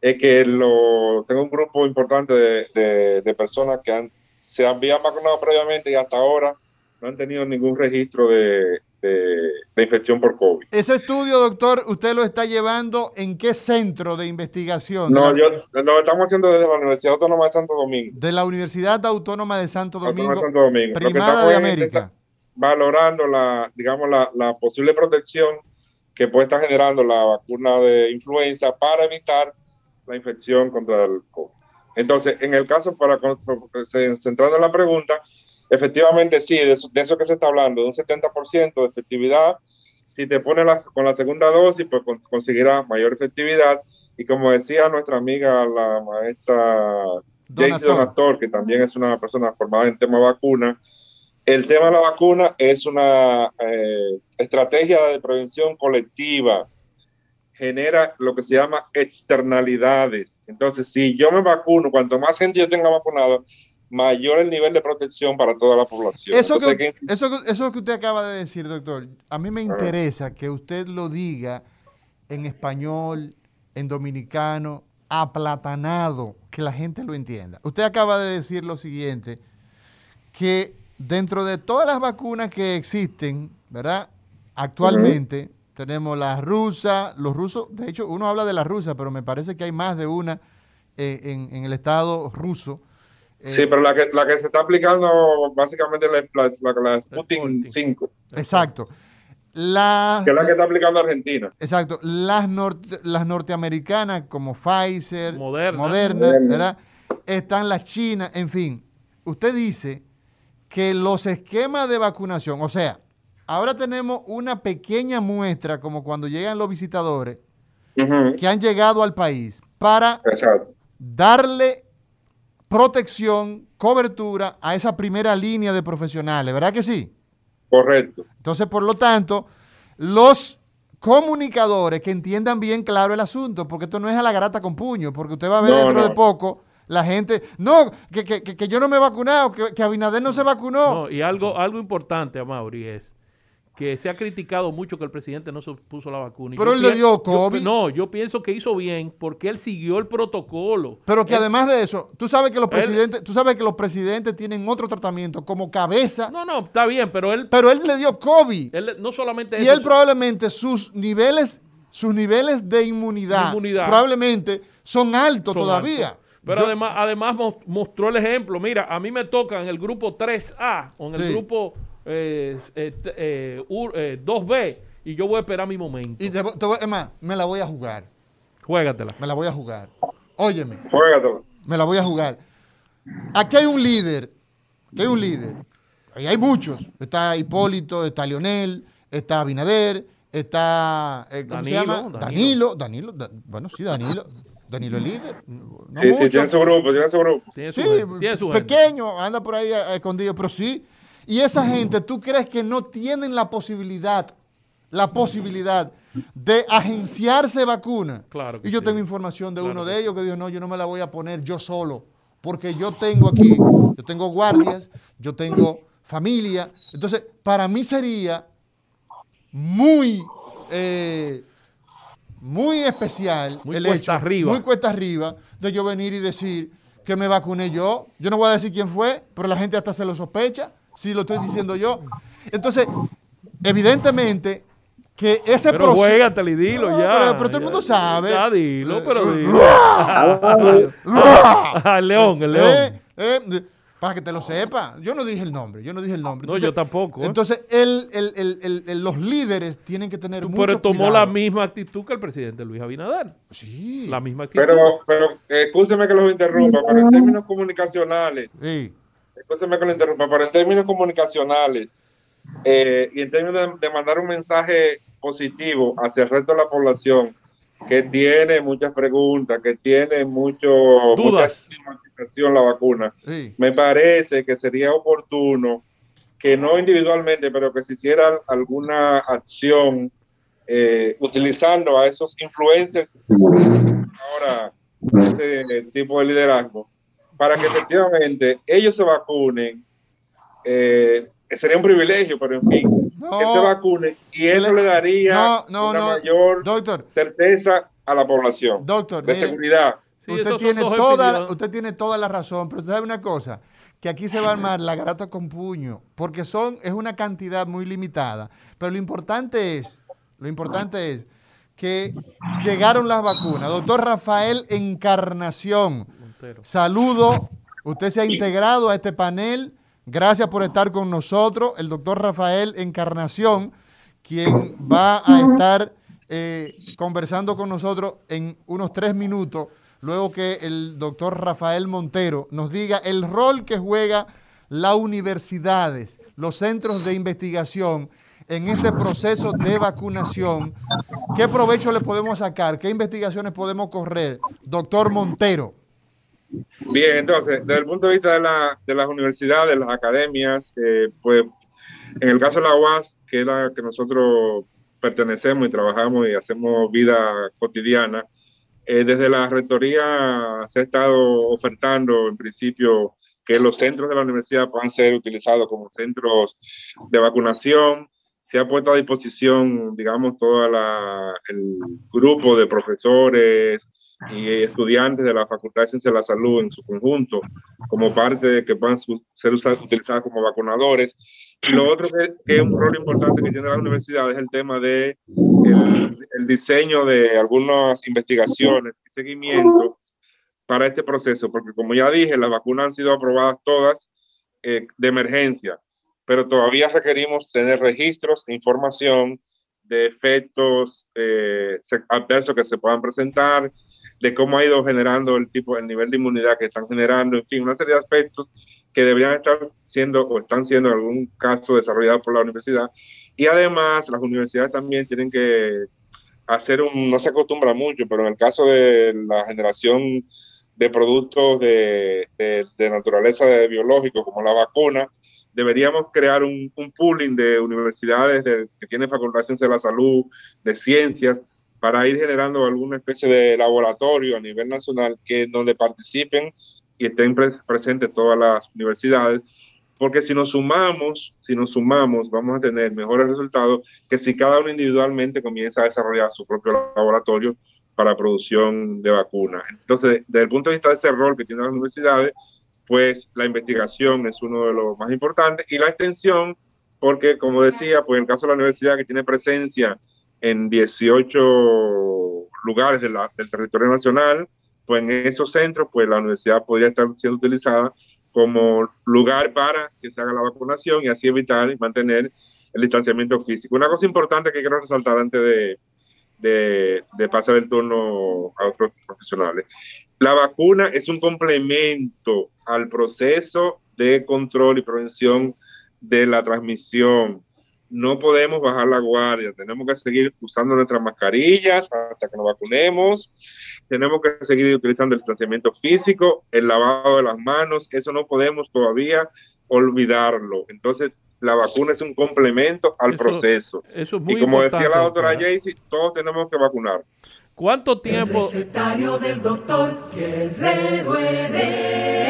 es que lo, tengo un grupo importante de, de- personas que han, se habían vacunado previamente y hasta ahora no han tenido ningún registro de, de- de infección por COVID. Ese estudio, doctor, ¿usted lo está llevando en qué centro de investigación? No, yo lo estamos haciendo desde la Universidad Autónoma de Santo Domingo. de la Universidad Autónoma de Santo Domingo, de Santo Domingo. Lo que primada de América. Valorando la, digamos, la, la posible protección que puede estar generando la vacuna de influenza para evitar la infección contra el COVID. Entonces, en el caso, para centrando en la pregunta, efectivamente sí, de eso, de eso que se está hablando, de un 70% de efectividad. Si te pones la- con la segunda dosis, pues con- conseguirás mayor efectividad. Y como decía nuestra amiga, la maestra Donator. Donator, que también es una persona formada en tema vacuna, el tema de la vacuna es una eh, estrategia de prevención colectiva. Genera lo que se llama externalidades. Entonces, si yo me vacuno, cuanto más gente yo tenga vacunado, mayor el nivel de protección para toda la población. Eso Entonces, que, eso, eso que usted acaba de decir, doctor, a mí me interesa que usted lo diga en español, en dominicano, aplatanado, que la gente lo entienda. Usted acaba de decir lo siguiente, que dentro de todas las vacunas que existen, ¿verdad? Actualmente tenemos la rusa, los rusos, de hecho uno habla de la rusa, pero me parece que hay más de una eh, en, en el estado ruso. Sí, pero la que, la que se está aplicando básicamente es la, la, la, la Sputnik 5, Exacto. La, que es la que está aplicando Argentina. Exacto. Las, norte- las norteamericanas como Pfizer, Moderna. Moderna, Moderna. ¿verdad? Están las chinas, en fin. Usted dice que los esquemas de vacunación, o sea, ahora tenemos una pequeña muestra como cuando llegan los visitadores que han llegado al país para Exacto. darle protección, cobertura a esa primera línea de profesionales, ¿verdad que sí? Correcto. Entonces, por lo tanto, los comunicadores que entiendan bien claro el asunto, porque esto no es a la garata con puño, porque usted va a ver No, dentro no. de poco la gente, no, que, que- que- que yo no me he vacunado, que, que Abinader no se vacunó. No, y algo, algo importante, Amaury, es que se ha criticado mucho que el presidente no se puso la vacuna. Pero yo él le dio yo- COVID. no, yo pienso que hizo bien porque él siguió el protocolo. Pero que Él- además de eso, tú sabes que los Él- presidentes, tú sabes que los presidentes tienen otro tratamiento como cabeza, No, no, está bien, pero él, pero él le dio COVID. él no solamente y eso, él probablemente sus niveles, sus niveles de inmunidad, Inmunidad. probablemente son altos son todavía. altos. Pero Yo- además, además mos- mostró el ejemplo. Mira, a mí me toca en el grupo 3A o en el Sí. grupo eh, eh, t- eh, U- eh, 2B y yo voy a esperar mi momento. y te, te voy- es más, me la voy a jugar. Juégatela. Me la voy a jugar. Óyeme, Juégatelo. me la voy a jugar. Aquí hay un líder. Aquí hay un líder. Ahí hay muchos. Está Hipólito, está Lionel, está Abinader, está. eh, ¿Cómo se Danilo, llama? Danilo. Danilo. Danilo. Da- bueno, sí, Danilo. Danilo es líder. No sí, sí, tiene su grupo, tiene su grupo. Tiene su Sí, gente, tiene su gente. pequeño, anda por ahí escondido, pero sí. Y esa gente, ¿tú crees que no tienen la posibilidad, la posibilidad de agenciarse vacuna? Claro que Y yo sí. tengo información de Claro uno de ellos que dijo, no, yo no me la voy a poner yo solo, porque yo tengo aquí, yo tengo guardias, yo tengo familia. Entonces, para mí sería muy, eh, muy especial Muy el cuesta hecho, arriba. muy cuesta arriba, de yo venir y decir que me vacuné yo. Yo no voy a decir quién fue, pero la gente hasta se lo sospecha, si lo estoy diciendo yo. Entonces, evidentemente que ese Pero proceso... juégatela y dilo No, ya. pero- pero todo el ya. mundo sabe. Ya dilo, pero Eh, dilo. el león, el león. Eh, eh, para que te lo sepa. Yo no dije el nombre, yo no dije el nombre. No, yo tampoco, ¿eh? Entonces, el- el- el- el- el- los líderes tienen que tener Tú, mucho pero tomó cuidado. la misma actitud que el presidente Luis Abinader. Sí. La misma actitud. Pero, pero, escúcheme que los interrumpa, pero en términos comunicacionales, Sí. Escúcheme que lo interrumpa, pero en términos comunicacionales eh, y en términos de, de mandar un mensaje positivo hacia el resto de la población que tiene muchas preguntas, que tiene mucho, mucha Dudas. estigmatización la vacuna, Sí. me parece que sería oportuno que no individualmente, pero que se hiciera alguna acción eh, utilizando a esos influencers ahora ese tipo de liderazgo para que efectivamente ellos se vacunen. eh, sería un privilegio, pero en fin, No. que se vacunen y eso Le- le daría No, no, una no. mayor Doctor, certeza a la población doctor, de mire, seguridad. Sí, usted, tiene toda, usted tiene toda la razón, pero sabe una cosa, que aquí se va a armar la garata con puño, porque son, es una cantidad muy limitada. Pero lo importante es, lo importante es que llegaron las vacunas. Doctor Rafael Encarnación, Montero. saludo. Usted se ha integrado a este panel. Gracias por estar con nosotros. El doctor Rafael Encarnación, quien va a estar eh, conversando con nosotros en unos tres minutos luego que el doctor Rafael Montero nos diga el rol que juega las universidades, los centros de investigación en este proceso de vacunación. ¿Qué provecho le podemos sacar? ¿Qué investigaciones podemos correr? Doctor Montero. Bien, entonces, desde el punto de vista de, la, de las universidades, las academias, eh, pues en el caso de la UAS, que es la que nosotros pertenecemos y trabajamos y hacemos vida cotidiana, eh, desde la rectoría se ha estado ofertando en principio que los centros de la universidad puedan ser utilizados como centros de vacunación. Se ha puesto a disposición, digamos, todo el grupo de profesores, y estudiantes de la Facultad de Ciencias de la Salud en su conjunto, como parte de que puedan ser usados, utilizados como vacunadores. Y lo otro que, es un rol importante que tiene la universidad es el tema de el, diseño de algunas investigaciones y seguimiento para este proceso, porque como ya dije, las vacunas han sido aprobadas todas eh, de emergencia, pero todavía requerimos tener registros e información de efectos eh, adversos que se puedan presentar, de cómo ha ido generando el tipo, el nivel de inmunidad que están generando, en fin, una serie de aspectos que deberían estar siendo o están siendo en algún caso desarrollados por la universidad. Y además, las universidades también tienen que hacer un, no se acostumbra mucho, pero en el caso de la generación de productos de, de, naturaleza de biológicos como la vacuna, deberíamos crear un, un pooling de universidades que tienen facultad de la salud, de ciencias, para ir generando alguna especie de laboratorio a nivel nacional que donde participen y estén presentes todas las universidades, porque si nos sumamos, si nos sumamos, vamos a tener mejores resultados que si cada uno individualmente comienza a desarrollar su propio laboratorio para producción de vacunas. Entonces, desde el punto de vista de ese rol que tienen las universidades, pues la investigación es uno de los más importantes y la extensión, porque como decía, pues en el caso de la universidad que tiene presencia en 18 lugares del territorio nacional, pues en esos centros, pues la universidad podría estar siendo utilizada como lugar para que se haga la vacunación y así evitar y mantener el distanciamiento físico. Una cosa importante que quiero resaltar antes de, de, pasar el turno a otros profesionales. La vacuna es un complemento al proceso de control y prevención de la transmisión no podemos bajar la guardia, tenemos que seguir usando nuestras mascarillas hasta que nos vacunemos, tenemos que seguir utilizando el distanciamiento físico, el lavado de las manos, eso no podemos todavía olvidarlo. Entonces, la vacuna es un complemento al proceso. Eso es muy y como decía la doctora Jaycee, todos tenemos que vacunar. ¿Cuánto tiempo? El recetario del doctor Guerrero Heredia.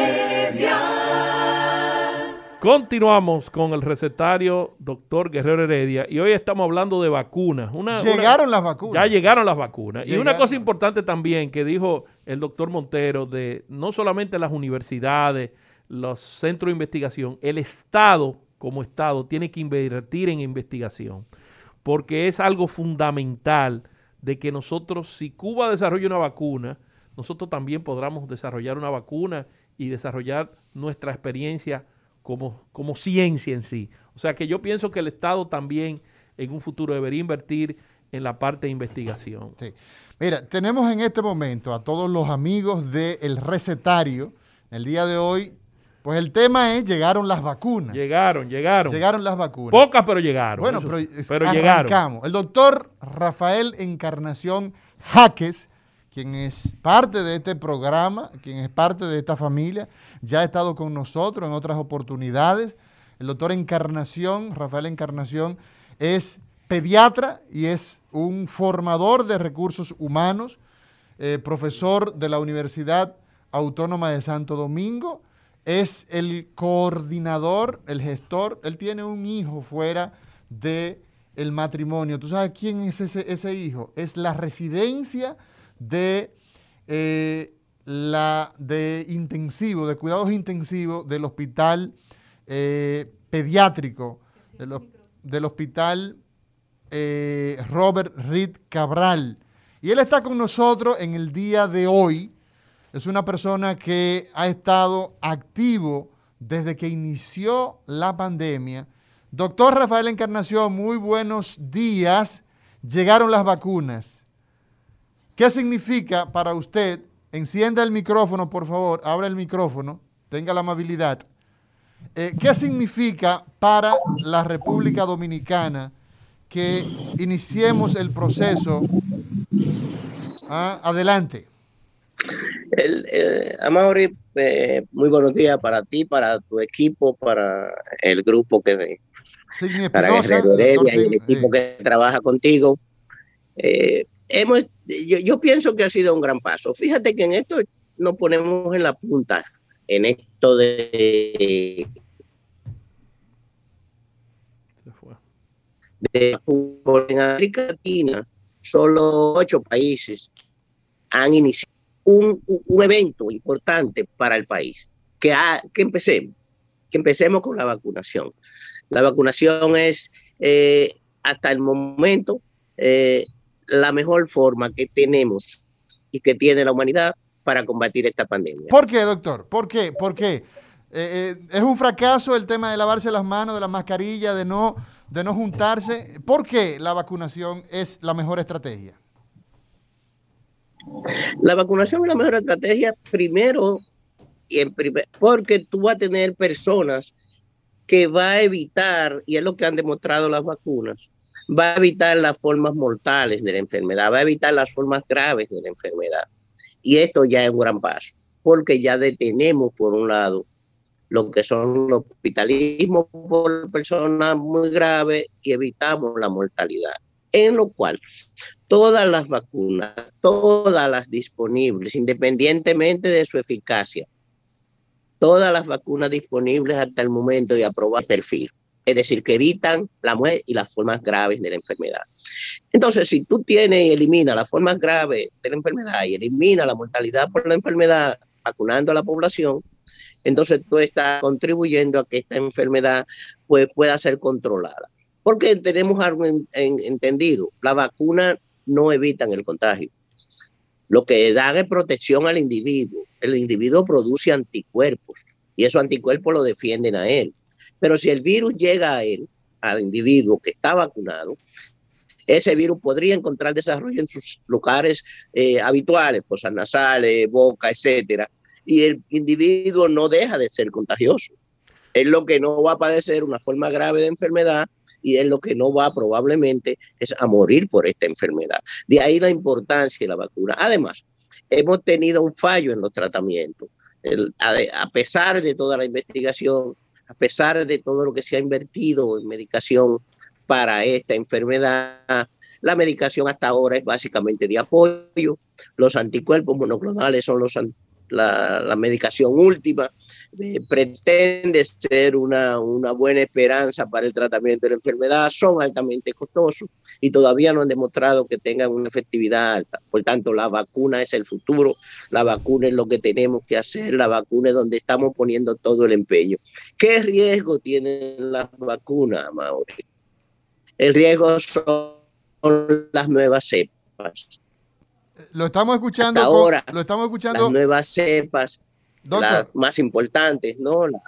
Continuamos con el recetario doctor Guerrero Heredia y hoy estamos hablando de vacunas. llegaron las vacunas. Ya llegaron las vacunas. Y una cosa importante también que dijo el doctor Montero de no solamente las universidades, los centros de investigación, el Estado como Estado tiene que invertir en investigación porque es algo fundamental de que nosotros, si Cuba desarrolla una vacuna, nosotros también podamos desarrollar una vacuna y desarrollar nuestra experiencia como, ciencia en sí. O sea que yo pienso que el Estado también en un futuro debería invertir en la parte de investigación. Mira, tenemos en este momento a todos los amigos del recetario. El día de hoy, pues el tema es, llegaron las vacunas. Llegaron, llegaron. Llegaron las vacunas. Pocas, pero llegaron. Bueno, pero, pero llegaron. El doctor Rafael Encarnación Jaques quien es parte de este programa, quien es parte de esta familia, ya ha estado con nosotros en otras oportunidades. El doctor Encarnación, Rafael Encarnación, es pediatra y es un formador de recursos humanos, eh, profesor de la Universidad Autónoma de Santo Domingo, es el coordinador, el gestor, él tiene un hijo fuera de el matrimonio. ¿Tú sabes quién es ese, hijo? Es la residencia de, eh, la, de intensivo, de cuidados intensivos del hospital eh, pediátrico, del hospital eh, Robert Reed Cabral. Y él está con nosotros en el día de hoy. Es una persona que ha estado activo desde que inició la pandemia. Doctor Rafael Encarnación, muy buenos días. Llegaron las vacunas. ¿Qué significa para usted encienda el micrófono, por favor, abra el micrófono, tenga la amabilidad. Eh, ¿Qué significa para la República Dominicana que iniciemos el proceso? Ah, adelante. El, eh, Amaury, eh, muy buenos días para ti, para tu equipo, para el grupo que Signi para Guerrero Heredia y el equipo que trabaja contigo. Eh, hemos, yo, yo pienso que ha sido un gran paso. Fíjate que en esto nos ponemos en la punta, en esto de, de en América Latina, solo ocho países han iniciado un, evento importante para el país. Que, ha- que empecemos, que empecemos con la vacunación. La vacunación es eh, hasta el momento eh, la mejor forma que tenemos y que tiene la humanidad para combatir esta pandemia. ¿Por qué, doctor? ¿Por qué? ¿Por qué? Eh, eh, ¿Es un fracaso el tema de lavarse las manos, de la mascarilla, de no, de no juntarse? ¿Por qué la vacunación es la mejor estrategia? La vacunación es la mejor estrategia, primero, y porque tú vas a tener personas que va a evitar, y es lo que han demostrado las vacunas, va a evitar las formas mortales de la enfermedad, va a evitar las formas graves de la enfermedad. Y esto ya es un gran paso, porque ya detenemos, por un lado, lo que son los hospitalismos por personas muy graves y evitamos la mortalidad. En lo cual, todas las vacunas, todas las disponibles, independientemente de su eficacia, todas las vacunas disponibles hasta el momento y aprobar perfil, es decir, que evitan la muerte y las formas graves de la enfermedad. Entonces, si tú tienes y eliminas las formas graves de la enfermedad y elimina la mortalidad por la enfermedad vacunando a la población, entonces tú estás contribuyendo a que esta enfermedad pues, pueda ser controlada. Porque tenemos algo en- en- entendido, la vacuna no evitan el contagio. Lo que da es protección al individuo. El individuo produce anticuerpos y esos anticuerpos lo defienden a él. Pero si el virus llega a él, al individuo que está vacunado, ese virus podría encontrar desarrollo en sus lugares eh, habituales, fosas nasales, boca, etcétera, y el individuo no deja de ser contagioso. Es lo que no va a padecer una forma grave de enfermedad y es lo que no va probablemente es a morir por esta enfermedad. De ahí la importancia de la vacuna. Además, hemos tenido un fallo en los tratamientos. A, pesar de toda la investigación, a pesar de todo lo que se ha invertido en medicación para esta enfermedad, la medicación hasta ahora es básicamente de apoyo. Los anticuerpos monoclonales son la medicación última. Eh, pretende ser una, una buena esperanza para el tratamiento de la enfermedad, son altamente costosos y todavía no han demostrado que tengan una efectividad alta. Por tanto, la vacuna es el futuro, la vacuna es lo que tenemos que hacer, la vacuna es donde estamos poniendo todo el empeño. ¿Qué riesgo tienen las vacunas, Mauri? El riesgo son las nuevas cepas. Lo estamos escuchando. Hasta con- ahora, lo estamos Las escuchando. nuevas cepas, Doctor. las más importantes, ¿no? La-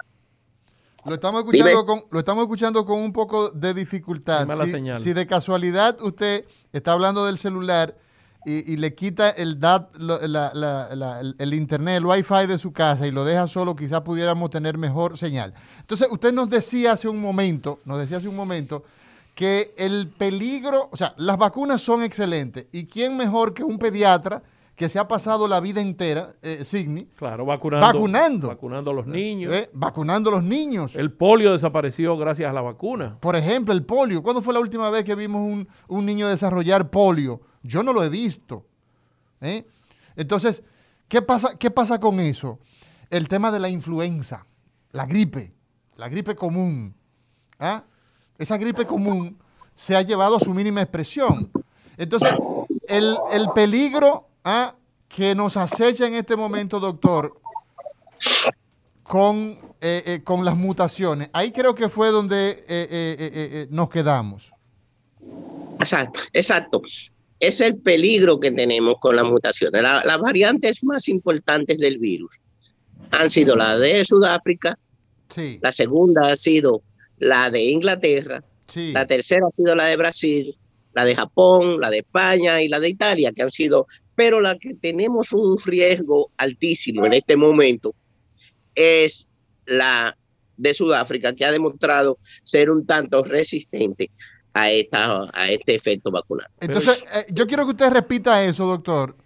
Lo estamos escuchando Dime. con, lo estamos escuchando con un poco de dificultad. Si, señal. si de casualidad usted está hablando del celular y, y le quita el, dat, lo- la- la- la- el- el internet, el wifi de su casa y lo deja solo, quizás pudiéramos tener mejor señal. Entonces, usted nos decía hace un momento, nos decía hace un momento que el peligro, o sea, las vacunas son excelentes. ¿Y quién mejor que un pediatra que se ha pasado la vida entera, eh, Signi, Claro, vacunando. Vacunando. Vacunando a los niños. eh, vacunando a los niños? El polio desapareció gracias a la vacuna. Por ejemplo, el polio. ¿Cuándo fue la última vez que vimos un, un niño desarrollar polio? Yo no lo he visto. ¿eh? Entonces, ¿qué pasa, ¿qué pasa con eso? El tema de la influenza, la gripe, la gripe común. ¿ah? Esa gripe común se ha llevado a su mínima expresión. Entonces, el, el peligro ¿ah? que nos acecha en este momento, doctor, con, eh, eh, con las mutaciones. Ahí creo que fue donde eh, nos quedamos. Exacto, exacto. Es el peligro que tenemos con las mutaciones. La- las variantes más importantes del virus han sido la de Sudáfrica, Sí, la segunda ha sido la de Inglaterra, sí. la tercera ha sido la de Brasil la de Japón, la de España y la de Italia, que han sido, pero la que tenemos un riesgo altísimo en este momento es la de Sudáfrica, que ha demostrado ser un tanto resistente a, esta, a este efecto vacunal. Entonces, eh, yo quiero que usted repita eso, doctor.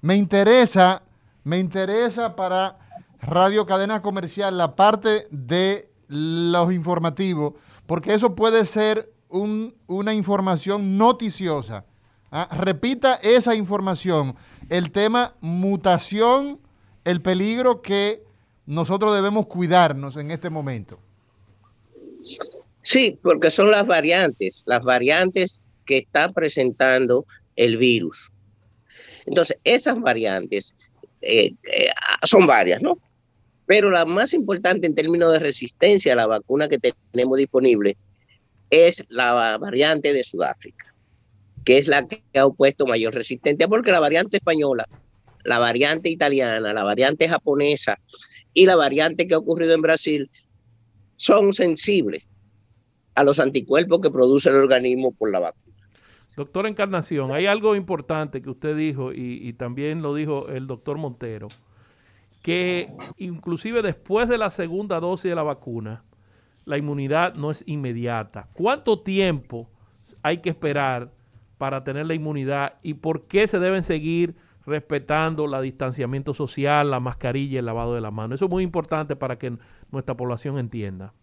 Me interesa, me interesa para Radio Cadena Comercial la parte de los informativos, porque eso puede ser un- una información noticiosa. Ah, Repita esa información. El tema mutación, el peligro que nosotros debemos cuidarnos en este momento. Sí, porque son las variantes, las variantes que está presentando el virus. Entonces, esas variantes eh, eh, son varias, ¿no? Pero la más importante en términos de resistencia a la vacuna que tenemos disponible es la variante de Sudáfrica, que es la que ha opuesto mayor resistencia, porque la variante española, la variante italiana, la variante japonesa y la variante que ha ocurrido en Brasil son sensibles a los anticuerpos que produce el organismo por la vacuna. Doctor Encarnación, hay algo importante que usted dijo y, y también lo dijo el doctor Montero, que inclusive después de la segunda dosis de la vacuna, la inmunidad no es inmediata. ¿Cuánto tiempo hay que esperar para tener la inmunidad y por qué se deben seguir respetando el distanciamiento social, la mascarilla y el lavado de las manos? Eso es muy importante para que nuestra población entienda.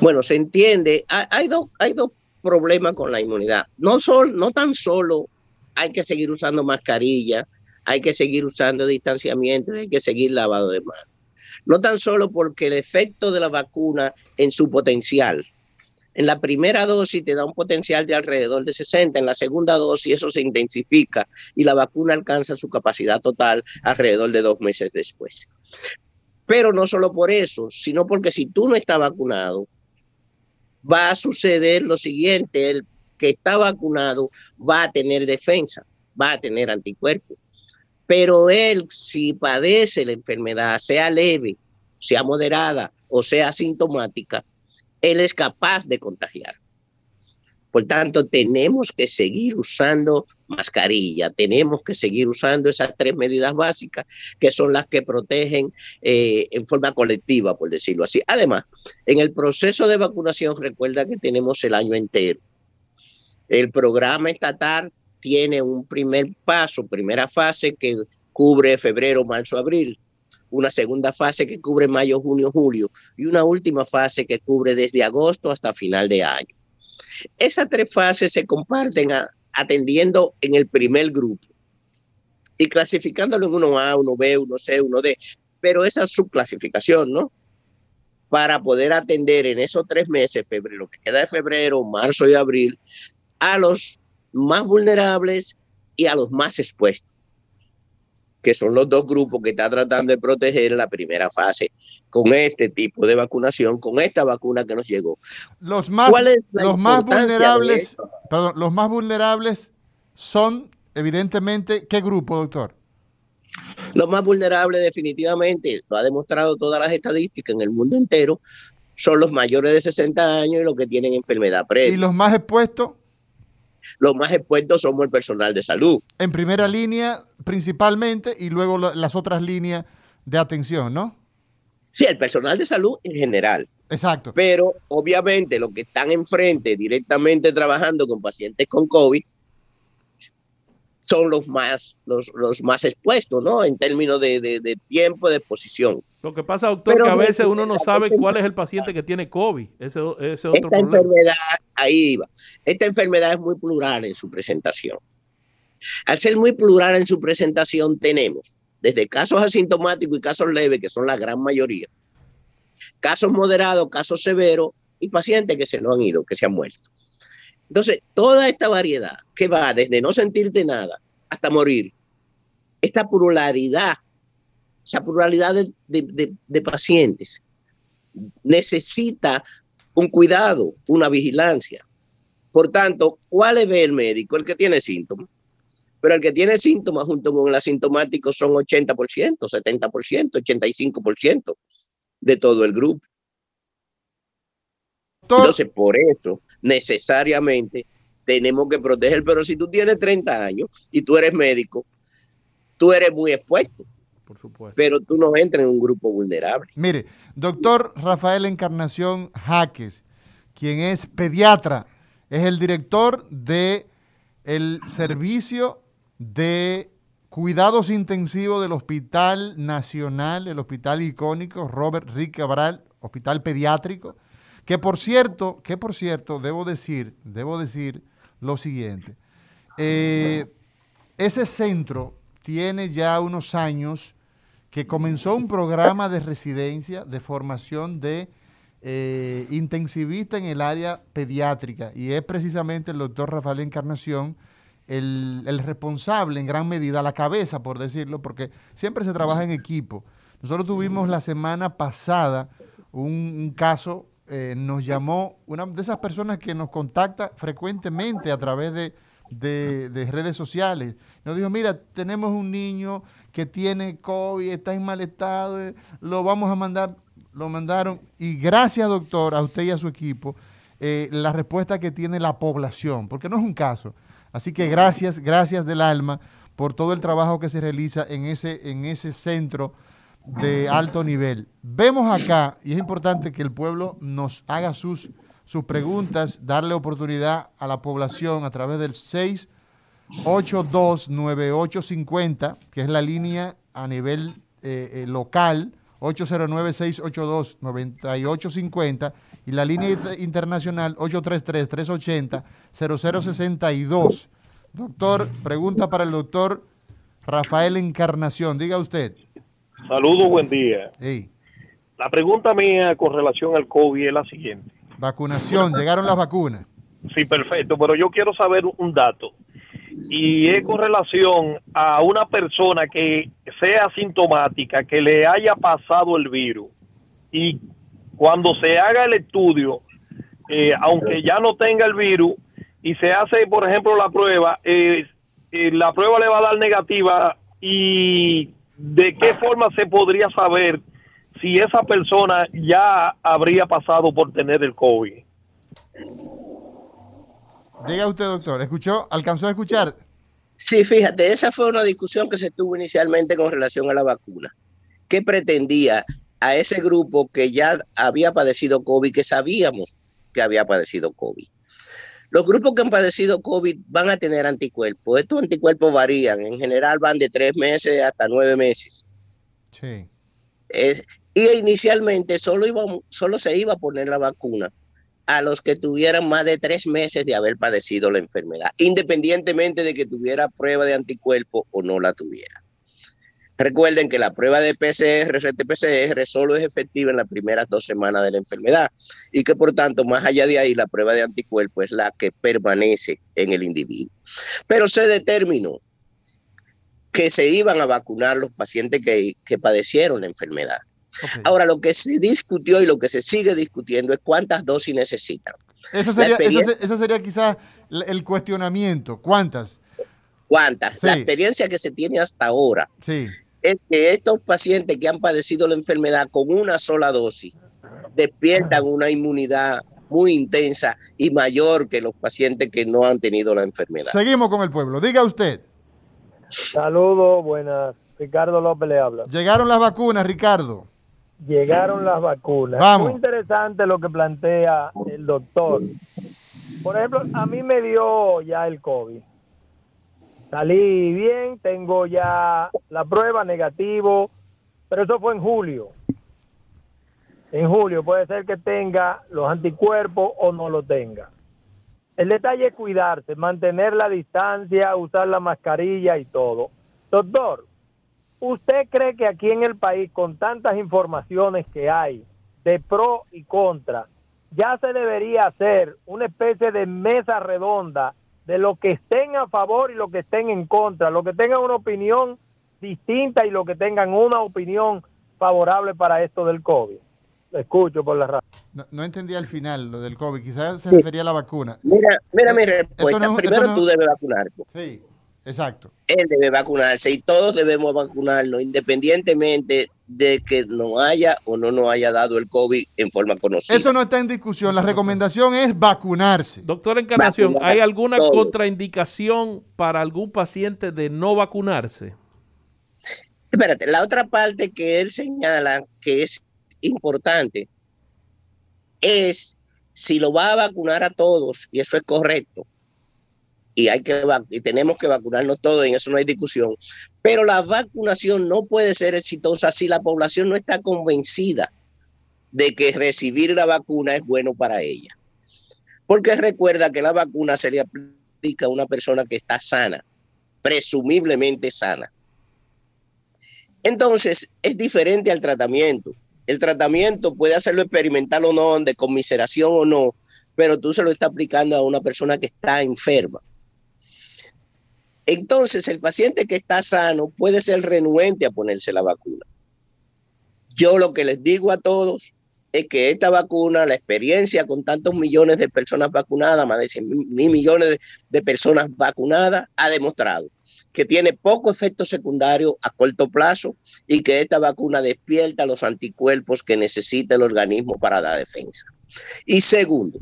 Bueno, se entiende, hay, hay dos, hay dos problemas con la inmunidad. No, sol, no tan solo hay que seguir usando mascarilla, hay que seguir usando distanciamiento, hay que seguir lavado de manos. No tan solo porque el efecto de la vacuna en su potencial, en la primera dosis te da un potencial de alrededor de 60, en la segunda dosis eso se intensifica y la vacuna alcanza su capacidad total alrededor de dos meses después. Pero no solo por eso, sino porque si tú no estás vacunado, va a suceder lo siguiente, el que está vacunado va a tener defensa, va a tener anticuerpos, pero él si padece la enfermedad, sea leve, sea moderada o sea asintomática, él es capaz de contagiar. Por tanto, tenemos que seguir usando mascarilla, tenemos que seguir usando esas tres medidas básicas que son las que protegen eh, en forma colectiva, por decirlo así. Además, en el proceso de vacunación, recuerda que tenemos el año entero. El programa estatal tiene un primer paso, primera fase que cubre febrero, marzo, abril, una segunda fase que cubre mayo, junio, julio y una última fase que cubre desde agosto hasta final de año. Esas tres fases se comparten atendiendo en el primer grupo y clasificándolo en 1A, 1B, 1C, 1D, pero esa subclasificación, ¿no? Para poder atender en esos tres meses, febrero, que queda de febrero, marzo y abril, a los más vulnerables y a los más expuestos, que son los dos grupos que está tratando de proteger en la primera fase con este tipo de vacunación, con esta vacuna que nos llegó. Los más, ¿Cuál es la los más vulnerables, perdón, los más vulnerables son evidentemente qué grupo, doctor? Los más vulnerables definitivamente, lo ha demostrado todas las estadísticas en el mundo entero, son los mayores de 60 años y los que tienen enfermedad Y previa. los más expuestos Los más expuestos somos el personal de salud. en primera línea principalmente y luego las otras líneas de atención, ¿no? Sí, el personal de salud en general. Exacto. Pero obviamente los que están enfrente directamente trabajando con pacientes con COVID son los más, los, los más expuestos, ¿no? En términos de, de- de tiempo de exposición. Lo que pasa, doctor, Pero que a veces uno no sabe cuál es el paciente que tiene COVID. Ese, ese es otro Esta problema. enfermedad, ahí iba. Esta enfermedad es muy plural en su presentación. Al ser muy plural en su presentación, tenemos desde casos asintomáticos y casos leves, que son la gran mayoría, casos moderados, casos severos y pacientes que se no han ido, que se han muerto. Entonces, toda esta variedad que va desde no sentirte nada hasta morir, esta pluralidad, esa pluralidad de, de- de- de pacientes necesita un cuidado, una vigilancia. Por tanto, ¿cuál ve el médico? El que tiene síntomas. Pero el que tiene síntomas junto con el asintomático son 80%, 70%, 85% de todo el grupo. Entonces, por eso, necesariamente tenemos que proteger. Pero si tú tienes 30 años y tú eres médico, tú eres muy expuesto. Por supuesto. Pero tú no entras en un grupo vulnerable. Mire, doctor Rafael Encarnación Jaques, quien es pediatra, es el director de el servicio de cuidados intensivos del Hospital Nacional, el Hospital Icónico Robert Rick Cabral, Hospital Pediátrico, que por cierto, que por cierto, debo decir, debo decir lo siguiente. Eh, ese centro tiene ya unos años que comenzó un programa de residencia, de formación de eh, intensivista en el área pediátrica y es precisamente el doctor Rafael Encarnación el, el, responsable en gran medida, la cabeza por decirlo, porque siempre se trabaja en equipo. Nosotros tuvimos la semana pasada un, un caso, eh, nos llamó una de esas personas que nos contacta frecuentemente a través de, de, de redes sociales. Nos dijo, mira, tenemos un niño que tiene COVID, está en mal estado, eh, lo vamos a mandar lo mandaron y gracias doctor a usted y a su equipo eh, la respuesta que tiene la población, porque no es un caso. Así que gracias, gracias del alma por todo el trabajo que se realiza en ese, en ese centro de alto nivel. Vemos acá, y es importante que el pueblo nos haga sus, sus preguntas, darle oportunidad a la población a través del 6829850, que es la línea a nivel eh, eh, local, 809-682-9850 y la línea internacional 833-380-0062. Doctor, pregunta para el doctor Rafael Encarnación. Diga usted. Saludos, buen día. Sí. La pregunta mía con relación al COVID es la siguiente. Vacunación, llegaron las vacunas. Sí, perfecto, pero yo quiero saber un dato y es con relación a una persona que sea asintomática, que le haya pasado el virus y cuando se haga el estudio, eh, aunque ya no tenga el virus y se hace, por ejemplo, la prueba, eh, eh, la prueba le va a dar negativa y de qué forma se podría saber si esa persona ya habría pasado por tener el COVID. Diga usted, doctor, ¿escuchó? ¿Alcanzó a escuchar? Sí, fíjate, esa fue una discusión que se tuvo inicialmente con relación a la vacuna. ¿Qué pretendía a ese grupo que ya había padecido COVID, que sabíamos que había padecido COVID? Los grupos que han padecido COVID van a tener anticuerpos. Estos anticuerpos varían. En general van de tres meses hasta nueve meses. Sí. Es, y inicialmente solo, iba, solo se iba a poner la vacuna a los que tuvieran más de tres meses de haber padecido la enfermedad, independientemente de que tuviera prueba de anticuerpo o no la tuviera. Recuerden que la prueba de PCR, RT-PCR, solo es efectiva en las primeras dos semanas de la enfermedad y que por tanto, más allá de ahí, la prueba de anticuerpo es la que permanece en el individuo. Pero se determinó que se iban a vacunar los pacientes que, que padecieron la enfermedad. Okay. Ahora, lo que se discutió y lo que se sigue discutiendo es cuántas dosis necesitan. Eso sería, eso, eso sería quizás el cuestionamiento. ¿Cuántas? ¿Cuántas? Sí. La experiencia que se tiene hasta ahora sí. Es que estos pacientes que han padecido la enfermedad con una sola dosis despiertan una inmunidad muy intensa y mayor que los pacientes que no han tenido la enfermedad. Seguimos con el pueblo. Diga usted. Saludos, buenas. Ricardo López le habla. Llegaron las vacunas, Ricardo llegaron las vacunas. Vamos. Muy interesante lo que plantea el doctor. Por ejemplo, a mí me dio ya el COVID. Salí bien, tengo ya la prueba negativo, pero eso fue en julio. En julio puede ser que tenga los anticuerpos o no lo tenga. El detalle es cuidarse, mantener la distancia, usar la mascarilla y todo. Doctor, ¿Usted cree que aquí en el país, con tantas informaciones que hay de pro y contra, ya se debería hacer una especie de mesa redonda de lo que estén a favor y lo que estén en contra, lo que tengan una opinión distinta y lo que tengan una opinión favorable para esto del COVID? Lo escucho por la radio. No, no entendí al final lo del COVID, quizás se sí. refería a la vacuna. Mira, mira mi respuesta. No, Primero no... tú debes vacunarte. Sí. Exacto. Él debe vacunarse y todos debemos vacunarnos independientemente de que no haya o no nos haya dado el COVID en forma conocida. Eso no está en discusión. La recomendación es vacunarse. Doctor Encarnación, Vacunar ¿hay alguna todos. contraindicación para algún paciente de no vacunarse? Espérate, la otra parte que él señala que es importante es si lo va a vacunar a todos, y eso es correcto, y hay que y tenemos que vacunarnos todos, en eso no hay discusión, pero la vacunación no puede ser exitosa si la población no está convencida de que recibir la vacuna es bueno para ella. Porque recuerda que la vacuna se le aplica a una persona que está sana, presumiblemente sana. Entonces, es diferente al tratamiento. El tratamiento puede hacerlo experimental o no, de conmiseración o no, pero tú se lo estás aplicando a una persona que está enferma. Entonces, el paciente que está sano puede ser renuente a ponerse la vacuna. Yo lo que les digo a todos es que esta vacuna, la experiencia con tantos millones de personas vacunadas, más de 100 mil millones de, de personas vacunadas, ha demostrado que tiene poco efecto secundario a corto plazo y que esta vacuna despierta los anticuerpos que necesita el organismo para la defensa. Y segundo,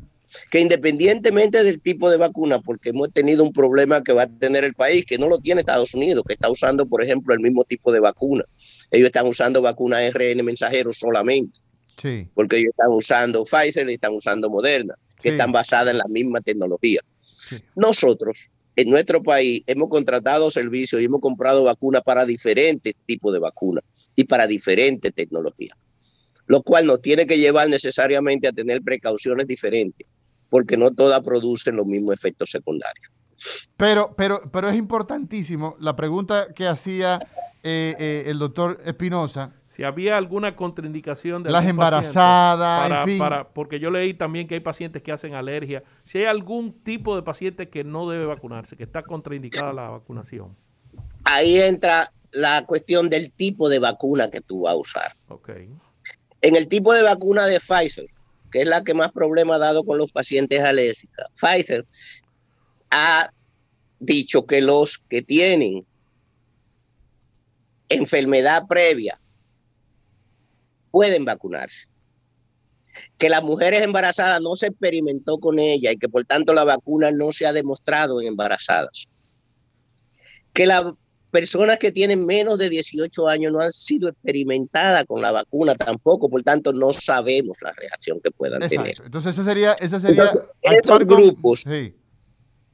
que independientemente del tipo de vacuna, porque hemos tenido un problema que va a tener el país, que no lo tiene Estados Unidos, que está usando, por ejemplo, el mismo tipo de vacuna. Ellos están usando vacuna RN mensajero solamente, Sí. porque ellos están usando Pfizer y están usando Moderna, que Sí. están basadas en la misma tecnología. Nosotros, en nuestro país, hemos contratado servicios y hemos comprado vacunas para diferentes tipos de vacunas y para diferentes tecnologías, lo cual nos tiene que llevar necesariamente a tener precauciones diferentes, porque no todas producen los mismos efectos secundarios. Pero, pero, pero es importantísimo la pregunta que hacía eh, eh, el doctor Espinosa. Si había alguna contraindicación de Las embarazadas, para- en fin. para- porque yo leí también que hay pacientes que hacen alergia. Si hay algún tipo de paciente que no debe vacunarse, que está contraindicada la vacunación. Ahí entra la cuestión del tipo de vacuna que tú vas a usar. Ok. En el tipo de vacuna de Pfizer, que es la que más problema ha dado con los pacientes alérgicos, Pfizer ha dicho que los que tienen enfermedad previa pueden vacunarse. Que las mujeres embarazadas no se experimentó con ella y que por tanto la vacuna no se ha demostrado en embarazadas. Que las personas que tienen menos de 18 años no han sido experimentadas con la vacuna tampoco, por tanto no sabemos la reacción que puedan tener. Entonces ese sería, ese sería Entonces, esos con- grupos Sí.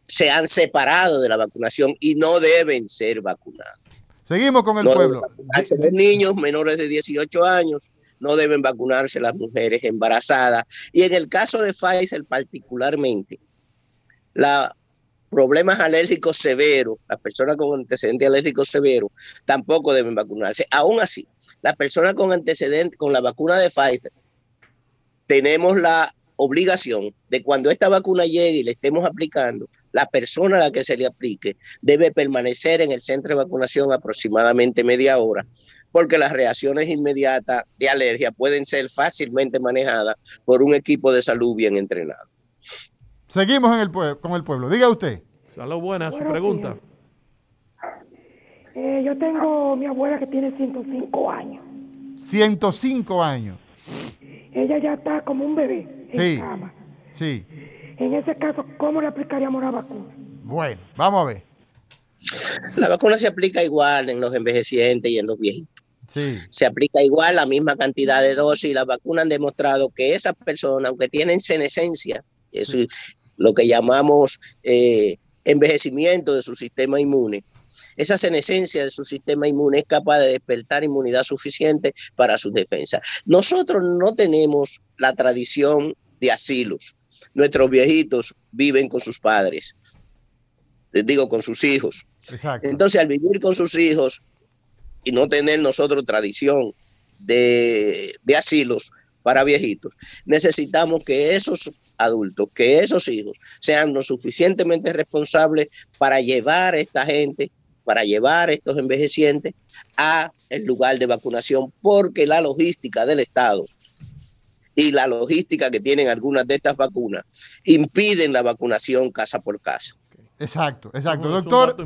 se han separado de la vacunación y no deben ser vacunados. Seguimos con el No pueblo. los niños menores de 18 años, no deben vacunarse las mujeres embarazadas. Y en el caso de Pfizer particularmente, los problemas alérgicos severos, las personas con antecedentes alérgicos severos, tampoco deben vacunarse. Aún así, las personas con antecedentes, con la vacuna de Pfizer, tenemos la obligación de cuando esta vacuna llegue y le estemos aplicando, la persona a la que se le aplique debe permanecer en el centro de vacunación aproximadamente media hora, porque las reacciones inmediatas de alergia pueden ser fácilmente manejadas por un equipo de salud bien entrenado. Seguimos con el pueblo. Diga usted. Salud buena, su pregunta. Eh, yo tengo mi abuela que tiene 105 años. 105 años. Ella ya está como un bebé en Sí. cama. Sí. En ese caso, ¿cómo le aplicaríamos la vacuna? Bueno, vamos a ver. La vacuna se aplica igual en los envejecientes y en los viejitos. Sí. Se aplica igual la misma cantidad de dosis. Las vacunas han demostrado que esas personas, aunque tienen senescencia, eso es lo que llamamos eh, envejecimiento de su sistema inmune, esa senescencia de su sistema inmune es capaz de despertar inmunidad suficiente para su defensa. Nosotros no tenemos la tradición de asilos. Nuestros viejitos viven con sus padres, les digo, con sus hijos. Exacto. Entonces, al vivir con sus hijos y no tener nosotros tradición de, de asilos para viejitos, necesitamos que esos adultos, que esos hijos sean lo suficientemente responsables para llevar a esta gente, para llevar a estos envejecientes a el lugar de vacunación, porque la logística del Estado y la logística que tienen algunas de estas vacunas impiden la vacunación casa por casa. Exacto, exacto. Doctor,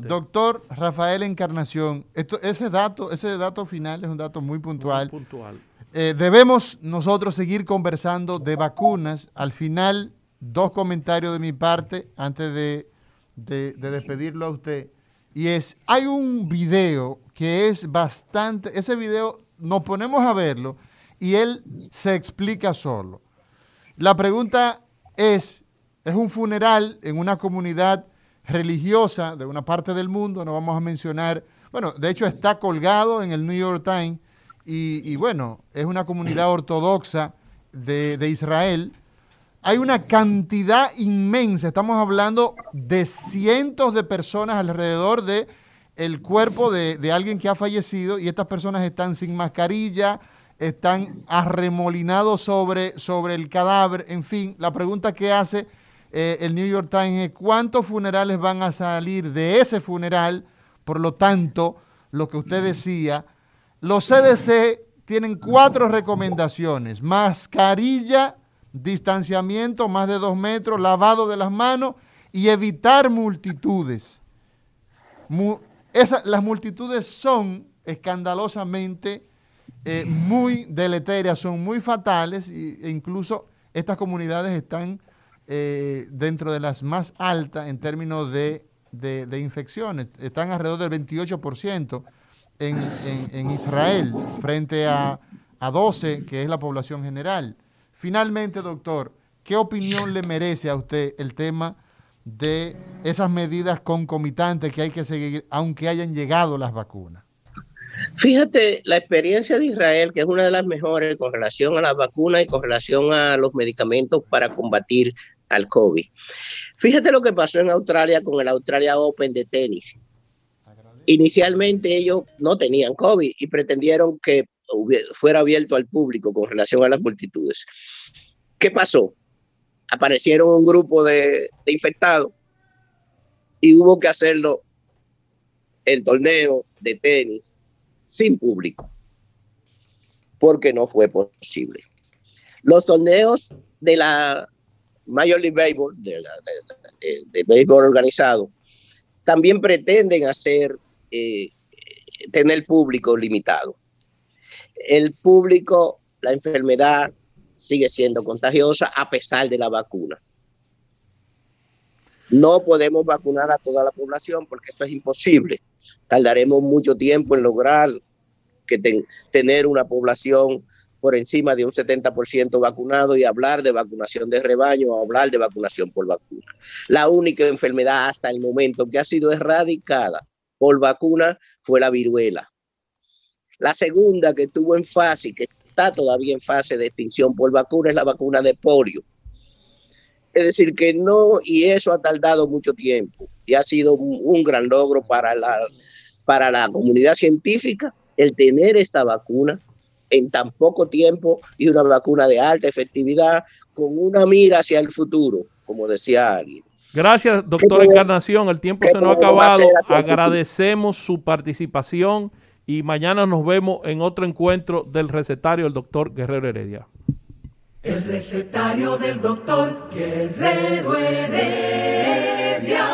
doctor Rafael Encarnación, esto, ese dato, ese dato final es un dato muy puntual. Muy puntual. Eh, debemos nosotros seguir conversando de vacunas. Al final, dos comentarios de mi parte antes de, de- de despedirlo a usted. Y es, hay un video que es bastante, ese video nos ponemos a verlo y él se explica solo. La pregunta es, es un funeral en una comunidad religiosa de una parte del mundo, no vamos a mencionar, bueno, de hecho está colgado en el New York Times y, y bueno, es una comunidad ortodoxa de, de Israel. Hay una cantidad inmensa, estamos hablando de cientos de personas alrededor de el cuerpo de, de alguien que ha fallecido y estas personas están sin mascarilla, están arremolinados sobre, sobre el cadáver, en fin, la pregunta que hace eh, el New York Times es cuántos funerales van a salir de ese funeral, por lo tanto, lo que usted decía, los CDC tienen cuatro recomendaciones, mascarilla, distanciamiento más de dos metros, lavado de las manos y evitar multitudes. Las multitudes son escandalosamente eh, muy deleterias, son muy fatales e incluso estas comunidades están eh, dentro de las más altas en términos de, de- de infecciones. Están alrededor del 28% en, Israel frente a, a 12, que es la población general. Finalmente, doctor, ¿qué opinión le merece a usted el tema de esas medidas concomitantes que hay que seguir, aunque hayan llegado las vacunas? Fíjate, la experiencia de Israel, que es una de las mejores con relación a las vacunas y con relación a los medicamentos para combatir al COVID. Fíjate lo que pasó en Australia con el Australia Open de tenis. Inicialmente ellos no tenían COVID y pretendieron que fuera abierto al público con relación a las multitudes. ¿Qué pasó? Aparecieron un grupo de, infectados y hubo que hacerlo el torneo de tenis sin público, porque no fue posible. Los torneos de la Major League Baseball, de, la- béisbol organizado, también pretenden hacer, eh, tener público limitado. El público, la enfermedad sigue siendo contagiosa a pesar de la vacuna. No podemos vacunar a toda la población porque eso es imposible. Tardaremos mucho tiempo en lograr que ten- tener una población por encima de un 70% vacunado y hablar de vacunación de rebaño o hablar de vacunación por vacuna. La única enfermedad hasta el momento que ha sido erradicada por vacuna fue la viruela. La segunda que estuvo en fase y que está todavía en fase de extinción por vacuna es la vacuna de polio. Es decir, que no, y eso ha tardado mucho tiempo y ha sido un, un gran logro para la, para la comunidad científica el tener esta vacuna en tan poco tiempo y una vacuna de alta efectividad con una mira hacia el futuro, como decía alguien. Gracias, doctora ¿Qué Encarnación. El tiempo se nos ha acabado. Agradecemos su participación y mañana nos vemos en otro encuentro del recetario del doctor Guerrero Heredia. El recetario del doctor Guerrero Heredia.